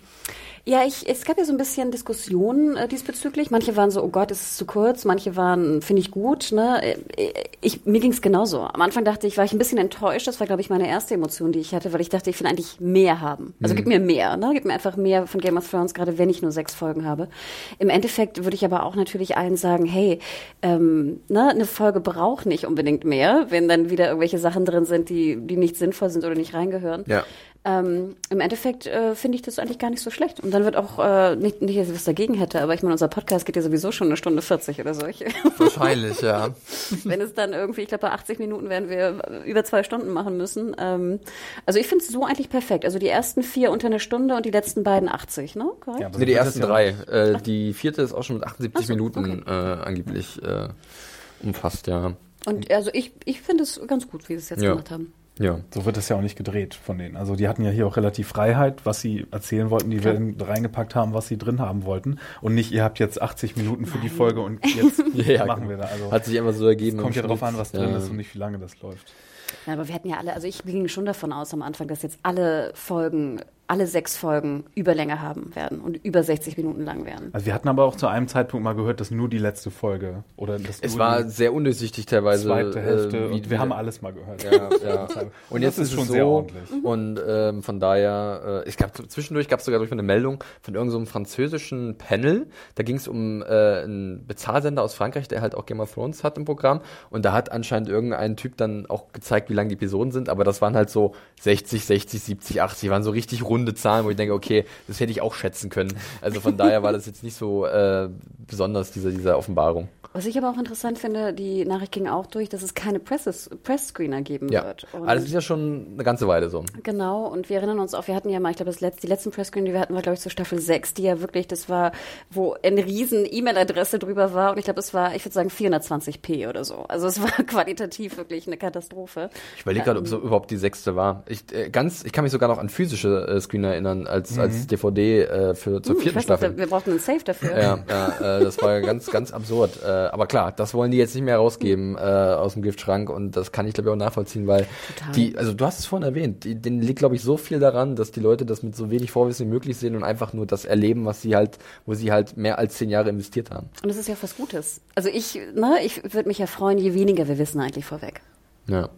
[SPEAKER 3] ja, ich, es gab ja so ein bisschen Diskussionen äh, diesbezüglich. Manche waren so, oh Gott, es ist zu kurz. Manche waren, finde ich gut. Ne? Äh, Ich, mir ging es genauso. Am Anfang dachte ich, war ich ein bisschen enttäuscht. Das war, glaube ich, meine erste Emotion, die ich hatte, weil ich dachte, ich will eigentlich mehr haben. Also gib mir mehr. Ne? Gib mir einfach mehr von Game of Thrones, gerade wenn ich nur sechs Folgen habe. Im Endeffekt würde ich aber auch natürlich allen sagen, hey, ähm, ne, eine Folge braucht nicht unbedingt mehr, wenn dann wieder irgendwelche Sachen drin sind, die, die nicht sinnvoll sind oder nicht reingehören.
[SPEAKER 1] Ja.
[SPEAKER 3] Ähm, Im Endeffekt äh, finde ich das eigentlich gar nicht so schlecht. Und dann wird auch äh, nicht, nicht, dass ich was dagegen hätte, aber ich meine, unser Podcast geht ja sowieso schon eine Stunde 40 oder so. Ich,
[SPEAKER 1] Wahrscheinlich, ja.
[SPEAKER 3] wenn es dann irgendwie, ich glaube, bei 80 Minuten werden wir über zwei Stunden machen müssen. Ähm, also ich finde es so eigentlich perfekt. Also die ersten vier unter eine Stunde und die letzten beiden 80, ne? Korrekt?
[SPEAKER 2] Ja,
[SPEAKER 1] Nee, die ersten drei. Äh, die vierte ist auch schon mit 78
[SPEAKER 3] Ach so,
[SPEAKER 1] Minuten äh, angeblich äh, umfasst, ja.
[SPEAKER 3] Und also ich, ich finde es ganz gut, wie sie es jetzt
[SPEAKER 1] Ja.
[SPEAKER 3] gemacht haben.
[SPEAKER 1] Ja.
[SPEAKER 2] So wird das ja auch nicht gedreht von denen. Also die hatten ja hier auch relativ Freiheit, was sie erzählen wollten, die wir in- reingepackt haben, was sie drin haben wollten. Und nicht, ihr habt jetzt 80 Minuten für die Folge und jetzt
[SPEAKER 1] Ja,
[SPEAKER 2] machen wir da. Also
[SPEAKER 1] Hat sich immer so ergeben.
[SPEAKER 2] es kommt ja drauf
[SPEAKER 1] Schnitt.
[SPEAKER 2] an, was drin
[SPEAKER 1] Ja.
[SPEAKER 2] ist und nicht, wie lange das läuft.
[SPEAKER 3] Ja, aber wir hatten ja alle, also ich ging schon davon aus am Anfang, dass jetzt alle Folgen, alle sechs Folgen Überlänge haben werden und über 60 Minuten lang werden.
[SPEAKER 2] Also wir hatten aber auch zu einem Zeitpunkt mal gehört, dass nur die letzte Folge oder das
[SPEAKER 1] Es war
[SPEAKER 2] die
[SPEAKER 1] sehr undurchsichtig teilweise.
[SPEAKER 2] zweite Hälfte.
[SPEAKER 1] äh,
[SPEAKER 2] und wir haben alles mal gehört.
[SPEAKER 1] Ja, ja. Und jetzt ist
[SPEAKER 2] ist schon
[SPEAKER 1] es
[SPEAKER 2] sehr
[SPEAKER 1] so,
[SPEAKER 2] ordentlich.
[SPEAKER 1] und ähm, von daher, äh, ich glaube, zwischendurch gab es sogar durch eine Meldung von irgendeinem so einem französischen Panel. Da ging es um äh, einen Bezahlsender aus Frankreich, der halt auch Game of Thrones hat im Programm. Und da hat anscheinend irgendein Typ dann auch gezeigt, wie lang die Episoden sind. Aber das waren halt so 60, 60, 70, 80, waren so richtig runde Zahlen, wo ich denke, okay, das hätte ich auch schätzen können. Also von daher war das jetzt nicht so äh, besonders, diese, diese Offenbarung.
[SPEAKER 3] Was ich aber auch interessant finde, die Nachricht ging auch durch, dass es keine Presses, Press-Screener geben
[SPEAKER 1] Ja,
[SPEAKER 3] wird. Und
[SPEAKER 1] aber das ist ja schon eine ganze Weile so.
[SPEAKER 3] Genau, und wir erinnern uns auch, wir hatten ja mal, ich glaube, das letzte, die letzten Presscreen, die wir hatten, war, glaube ich, zur Staffel 6, die ja wirklich, das war, wo eine riesen E-Mail-Adresse drüber war und ich glaube, es war, ich würde sagen, 420p oder so. Also es war qualitativ wirklich eine Katastrophe.
[SPEAKER 1] Ich überlege gerade, ob es so überhaupt die sechste war. Ich, äh, ganz, ich kann mich sogar noch an physische äh, Screen erinnern, als, als DVD äh, für, zur
[SPEAKER 3] Hm, ich
[SPEAKER 1] vierten Staffel.
[SPEAKER 3] wir brauchten einen Safe dafür.
[SPEAKER 1] Ja, ja äh, das war ganz, ganz absurd. Äh, aber klar, das wollen die jetzt nicht mehr rausgeben äh, aus dem Giftschrank und das kann ich glaube ich auch nachvollziehen, weil
[SPEAKER 3] Total.
[SPEAKER 1] die, also du hast es vorhin erwähnt, die, denen liegt glaube ich so viel daran, dass die Leute das mit so wenig Vorwissen wie möglich sehen und einfach nur das erleben, was sie halt, wo sie halt mehr als zehn Jahre investiert haben.
[SPEAKER 3] Und das ist ja was Gutes. Also ich, ne, ich würde mich ja freuen, je weniger wir wissen eigentlich vorweg.
[SPEAKER 1] Ja.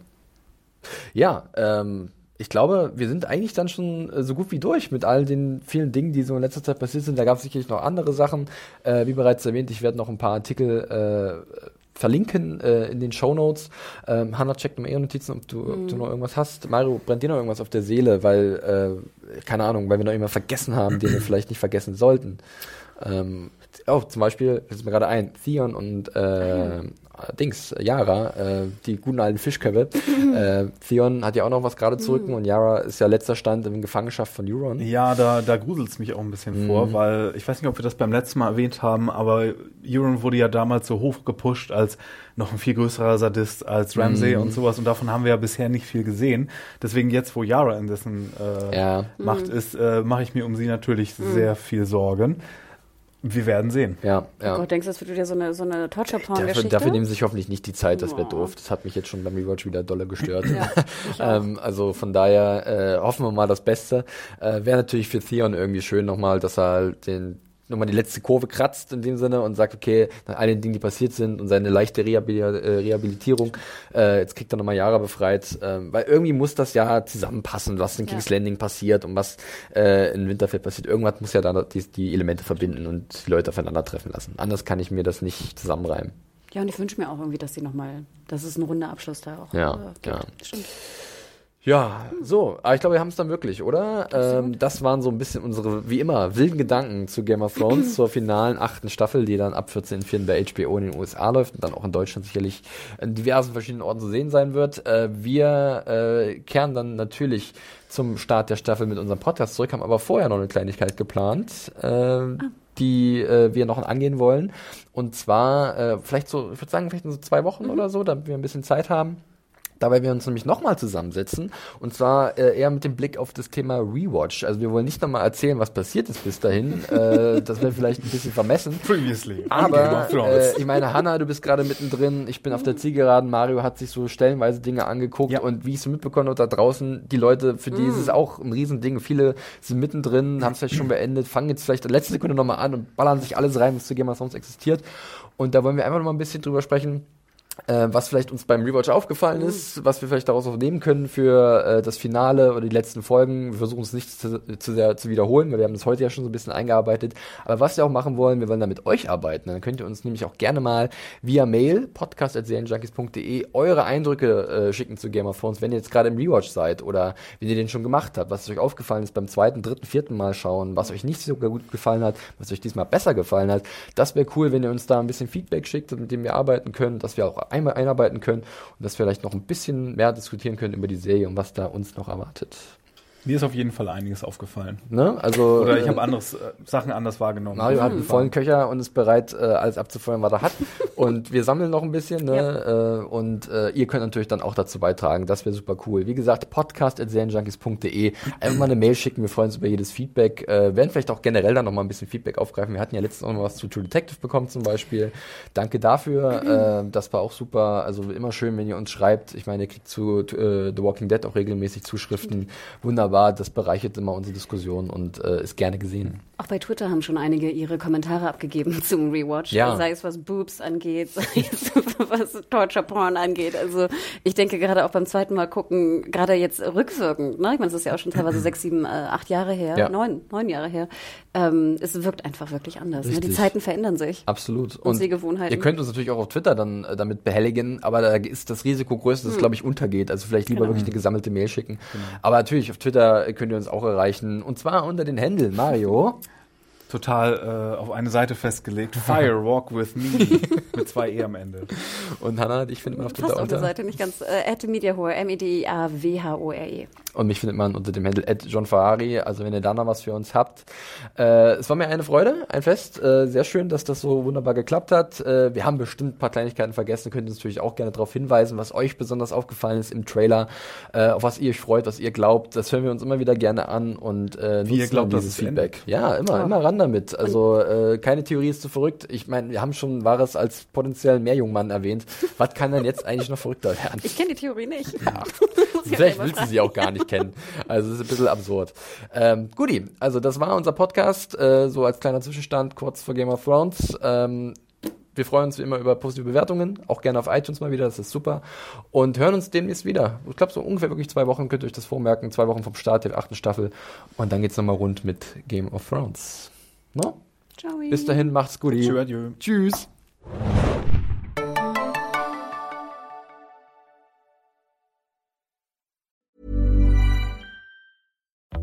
[SPEAKER 1] Ja, ähm, ich glaube, wir sind eigentlich dann schon äh, so gut wie durch mit all den vielen Dingen, die so in letzter Zeit passiert sind. Da gab es sicherlich noch andere Sachen. Äh, wie bereits erwähnt, ich werde noch ein paar Artikel äh, verlinken äh, in den Show Notes. Ähm, Hanna, check mal eher Notizen, ob du, ob du noch irgendwas hast. Mario, brennt dir noch irgendwas auf der Seele, weil, äh, keine Ahnung, weil wir noch immer vergessen haben, den wir vielleicht nicht vergessen sollten. Ähm, oh, zum Beispiel, das ist mir gerade ein, Theon und äh, Dings, Yara, äh, die guten alten Fischköpfe. äh, Theon hat ja auch noch was gerade zu rücken und Yara ist ja letzter Stand in Gefangenschaft von Euron.
[SPEAKER 2] Ja, da, da gruselt es mich auch ein bisschen
[SPEAKER 1] Mhm.
[SPEAKER 2] vor, weil ich weiß nicht, ob wir das beim letzten Mal erwähnt haben, aber Euron wurde ja damals so hoch gepusht als noch ein viel größerer Sadist als Ramsay
[SPEAKER 1] Mhm.
[SPEAKER 2] und sowas und davon haben wir ja bisher nicht viel gesehen. Deswegen jetzt, wo Yara in dessen äh,
[SPEAKER 1] Ja.
[SPEAKER 2] Macht ist, äh, mache ich mir um sie natürlich sehr viel Sorgen. Wir werden sehen.
[SPEAKER 1] Ja, ja.
[SPEAKER 3] Oh Gott, denkst du, das wird wieder so eine, so eine
[SPEAKER 1] Dafür,
[SPEAKER 3] Torture-Porn-Geschichte?
[SPEAKER 1] dafür nehmen sie sich hoffentlich nicht die Zeit, das wäre
[SPEAKER 3] Ja.
[SPEAKER 1] doof. Das hat mich jetzt schon beim Rewatch wieder dolle gestört.
[SPEAKER 3] Ja,
[SPEAKER 1] ähm, also von daher äh, hoffen wir mal das Beste. Äh, wäre natürlich für Theon irgendwie schön nochmal, dass er halt den nochmal die letzte Kurve kratzt in dem Sinne und sagt, okay, nach all den Dingen, die passiert sind und seine leichte Rehabil äh, Rehabilitierung, äh, jetzt kriegt er nochmal Jahre befreit, ähm, weil irgendwie muss das ja zusammenpassen, was in
[SPEAKER 3] Ja.
[SPEAKER 1] King's Landing passiert und was äh, in Winterfell passiert. Irgendwas muss ja da die, die Elemente verbinden und die Leute aufeinander treffen lassen. Anders kann ich mir das nicht zusammenreimen.
[SPEAKER 3] Ja, und ich wünsche mir auch irgendwie, dass sie nochmal, dass es ein runder Abschluss da auch
[SPEAKER 1] ja,
[SPEAKER 3] äh, gibt.
[SPEAKER 1] Ja,
[SPEAKER 3] Stimmt.
[SPEAKER 1] Ja, so, aber ich glaube, wir haben es dann wirklich, oder? Ähm, das waren so ein bisschen unsere, wie immer, wilden Gedanken zu Game of Thrones, zur finalen achten Staffel, die dann ab 14.04. bei HBO in den USA läuft und dann auch in Deutschland sicherlich in diversen verschiedenen Orten zu sehen sein wird. Äh, wir äh, kehren dann natürlich zum Start der Staffel mit unserem Podcast zurück, haben aber vorher noch eine Kleinigkeit geplant. Äh, die äh, wir noch angehen wollen. Und zwar äh, vielleicht so, ich würde sagen, vielleicht in so zwei Wochen oder so, damit wir ein bisschen Zeit haben. Dabei wir uns nämlich nochmal zusammensetzen und zwar äh, eher mit dem Blick auf das Thema Rewatch. Also wir wollen nicht nochmal erzählen, was passiert ist bis dahin. äh, das wäre vielleicht ein bisschen vermessen.
[SPEAKER 2] Previously.
[SPEAKER 1] Aber äh, ich meine, Hanna, du bist gerade mittendrin. Ich bin auf der Zielgeraden. Mario hat sich so stellenweise Dinge angeguckt
[SPEAKER 2] Ja.
[SPEAKER 1] und wie ich so mitbekommen habe, da draußen die Leute, für die ist es auch ein Riesending. Viele sind mittendrin, haben es vielleicht schon beendet, fangen jetzt vielleicht in der letzten Sekunde nochmal an und ballern sich alles rein, was zu Game of Thrones existiert. Und da wollen wir einfach noch mal ein bisschen drüber sprechen äh, was vielleicht uns beim Rewatch aufgefallen ist, was wir vielleicht daraus auch nehmen können für äh, das Finale oder die letzten Folgen. Wir versuchen es nicht zu, zu sehr zu wiederholen, weil wir haben das heute ja schon so ein bisschen eingearbeitet. Aber was wir auch machen wollen, wir wollen da mit euch arbeiten. Dann könnt ihr uns nämlich auch gerne mal via Mail, podcast.serienjunkies.de, eure Eindrücke äh, schicken zu Game of Thrones, wenn ihr jetzt gerade im Rewatch seid oder wenn ihr den schon gemacht habt, was euch aufgefallen ist beim zweiten, dritten, vierten Mal schauen, was euch nicht so gut gefallen hat, was euch diesmal besser gefallen hat. Das wäre cool, wenn ihr uns da ein bisschen Feedback schickt, mit dem wir arbeiten können, dass wir auch einmal einarbeiten können und dass wir vielleicht noch ein bisschen mehr diskutieren können über die Serie und was da uns noch erwartet.
[SPEAKER 2] Mir ist auf jeden Fall einiges aufgefallen.
[SPEAKER 1] Ne? Also,
[SPEAKER 2] Oder ich
[SPEAKER 1] äh,
[SPEAKER 2] habe anderes äh, Sachen anders wahrgenommen.
[SPEAKER 1] Mario hat einen vollen Köcher und ist bereit, äh, alles abzufeuern, was er hat. und wir sammeln noch ein bisschen. Ne? Äh, und äh, ihr könnt natürlich dann auch dazu beitragen. Das wäre super cool. Wie gesagt, podcast.serienjunkies.de. Einfach mal eine Mail schicken. Wir freuen uns über jedes Feedback. Äh, werden vielleicht auch generell dann noch mal ein bisschen Feedback aufgreifen. Wir hatten ja letztens auch noch was zu True Detective bekommen zum Beispiel. Danke dafür. äh, das war auch super. Also immer schön, wenn ihr uns schreibt. Ich meine, ihr kriegt zu äh, The Walking Dead auch regelmäßig Zuschriften. Wunderbar. Das bereichert immer unsere Diskussion und äh, ist gerne gesehen.
[SPEAKER 3] Auch bei Twitter haben schon einige ihre Kommentare abgegeben zum Rewatch.
[SPEAKER 1] Ja.
[SPEAKER 3] Sei es was Boobs angeht, sei es was Torture Porn angeht. Also ich denke gerade auch beim zweiten Mal gucken, gerade jetzt rückwirkend, ne? Ich meine, es ist ja auch schon teilweise sechs, sieben, äh, acht Jahre her,
[SPEAKER 1] Ja.
[SPEAKER 3] neun, neun Jahre her. Ähm, es wirkt einfach wirklich anders. Ne? Die. Zeiten verändern sich.
[SPEAKER 1] Absolut.
[SPEAKER 3] Und Sehgewohnheiten.
[SPEAKER 1] Ihr könnt uns natürlich auch auf Twitter dann äh, damit behelligen, aber da ist das Risiko größer, dass es, glaube ich, untergeht. Also vielleicht lieber
[SPEAKER 3] Genau.
[SPEAKER 1] wirklich eine gesammelte Mail schicken. Aber natürlich, auf Twitter könnt ihr uns auch erreichen. Und zwar unter den Händel Mario.
[SPEAKER 2] Total äh, auf eine Seite festgelegt. Fire Walk with Me. mit zwei E am Ende.
[SPEAKER 1] Und Hannah, dich findet man auf
[SPEAKER 3] Fast
[SPEAKER 1] Twitter
[SPEAKER 3] auf der
[SPEAKER 1] unter.
[SPEAKER 3] Seite nicht ganz. Äh, at Mediahore, M-E-D-I-A-W-H-O-R-E.
[SPEAKER 1] Und mich findet man unter dem Handle at John Ferrari. Also wenn ihr da noch was für uns habt. Äh, es war mir eine Freude, ein Fest. Äh, sehr schön, dass das so wunderbar geklappt hat. Äh, wir haben bestimmt ein paar Kleinigkeiten vergessen. Könnt ihr uns natürlich auch gerne darauf hinweisen, was euch besonders aufgefallen ist im Trailer, äh, auf was ihr euch freut, was ihr glaubt. Das hören wir uns immer wieder gerne an und äh,
[SPEAKER 2] Wie ihr
[SPEAKER 1] nutzen
[SPEAKER 2] glaubt,
[SPEAKER 1] dieses. Feedback. Ja, immer, immer ran damit. Also äh, keine Theorie ist zu verrückt. Ich meine, wir haben schon Wahres als potenziellen Mehrjungmann erwähnt. Was kann denn jetzt eigentlich noch verrückter werden?
[SPEAKER 3] Ich kenne die Theorie nicht.
[SPEAKER 1] Vielleicht willst du sie auch gar nicht kennen. Also es ist ein bisschen absurd. Ähm, Guti, also das war unser Podcast, äh, so als kleiner Zwischenstand kurz vor Game of Thrones. Ähm, wir freuen uns wie immer über positive Bewertungen, auch gerne auf iTunes mal wieder, das ist super. Und hören uns demnächst wieder. Ich glaube, so ungefähr wirklich zwei Wochen könnt ihr euch das vormerken, zwei Wochen vom Start der achten Staffel. Und dann geht's nochmal rund mit Game of Thrones. No?
[SPEAKER 3] Ciao.
[SPEAKER 1] Bis dahin, macht's gut.
[SPEAKER 2] Tschö, adieu.
[SPEAKER 1] Tschüss.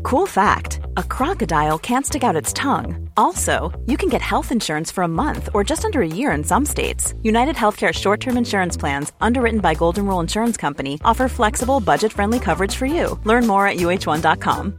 [SPEAKER 5] Cool fact a crocodile can't stick out its tongue. Also, you can get health insurance for a month or just under a year in some states. United Healthcare short term insurance plans, underwritten by Golden Rule Insurance Company, offer flexible, budget friendly coverage for you. Learn more at uh1.com.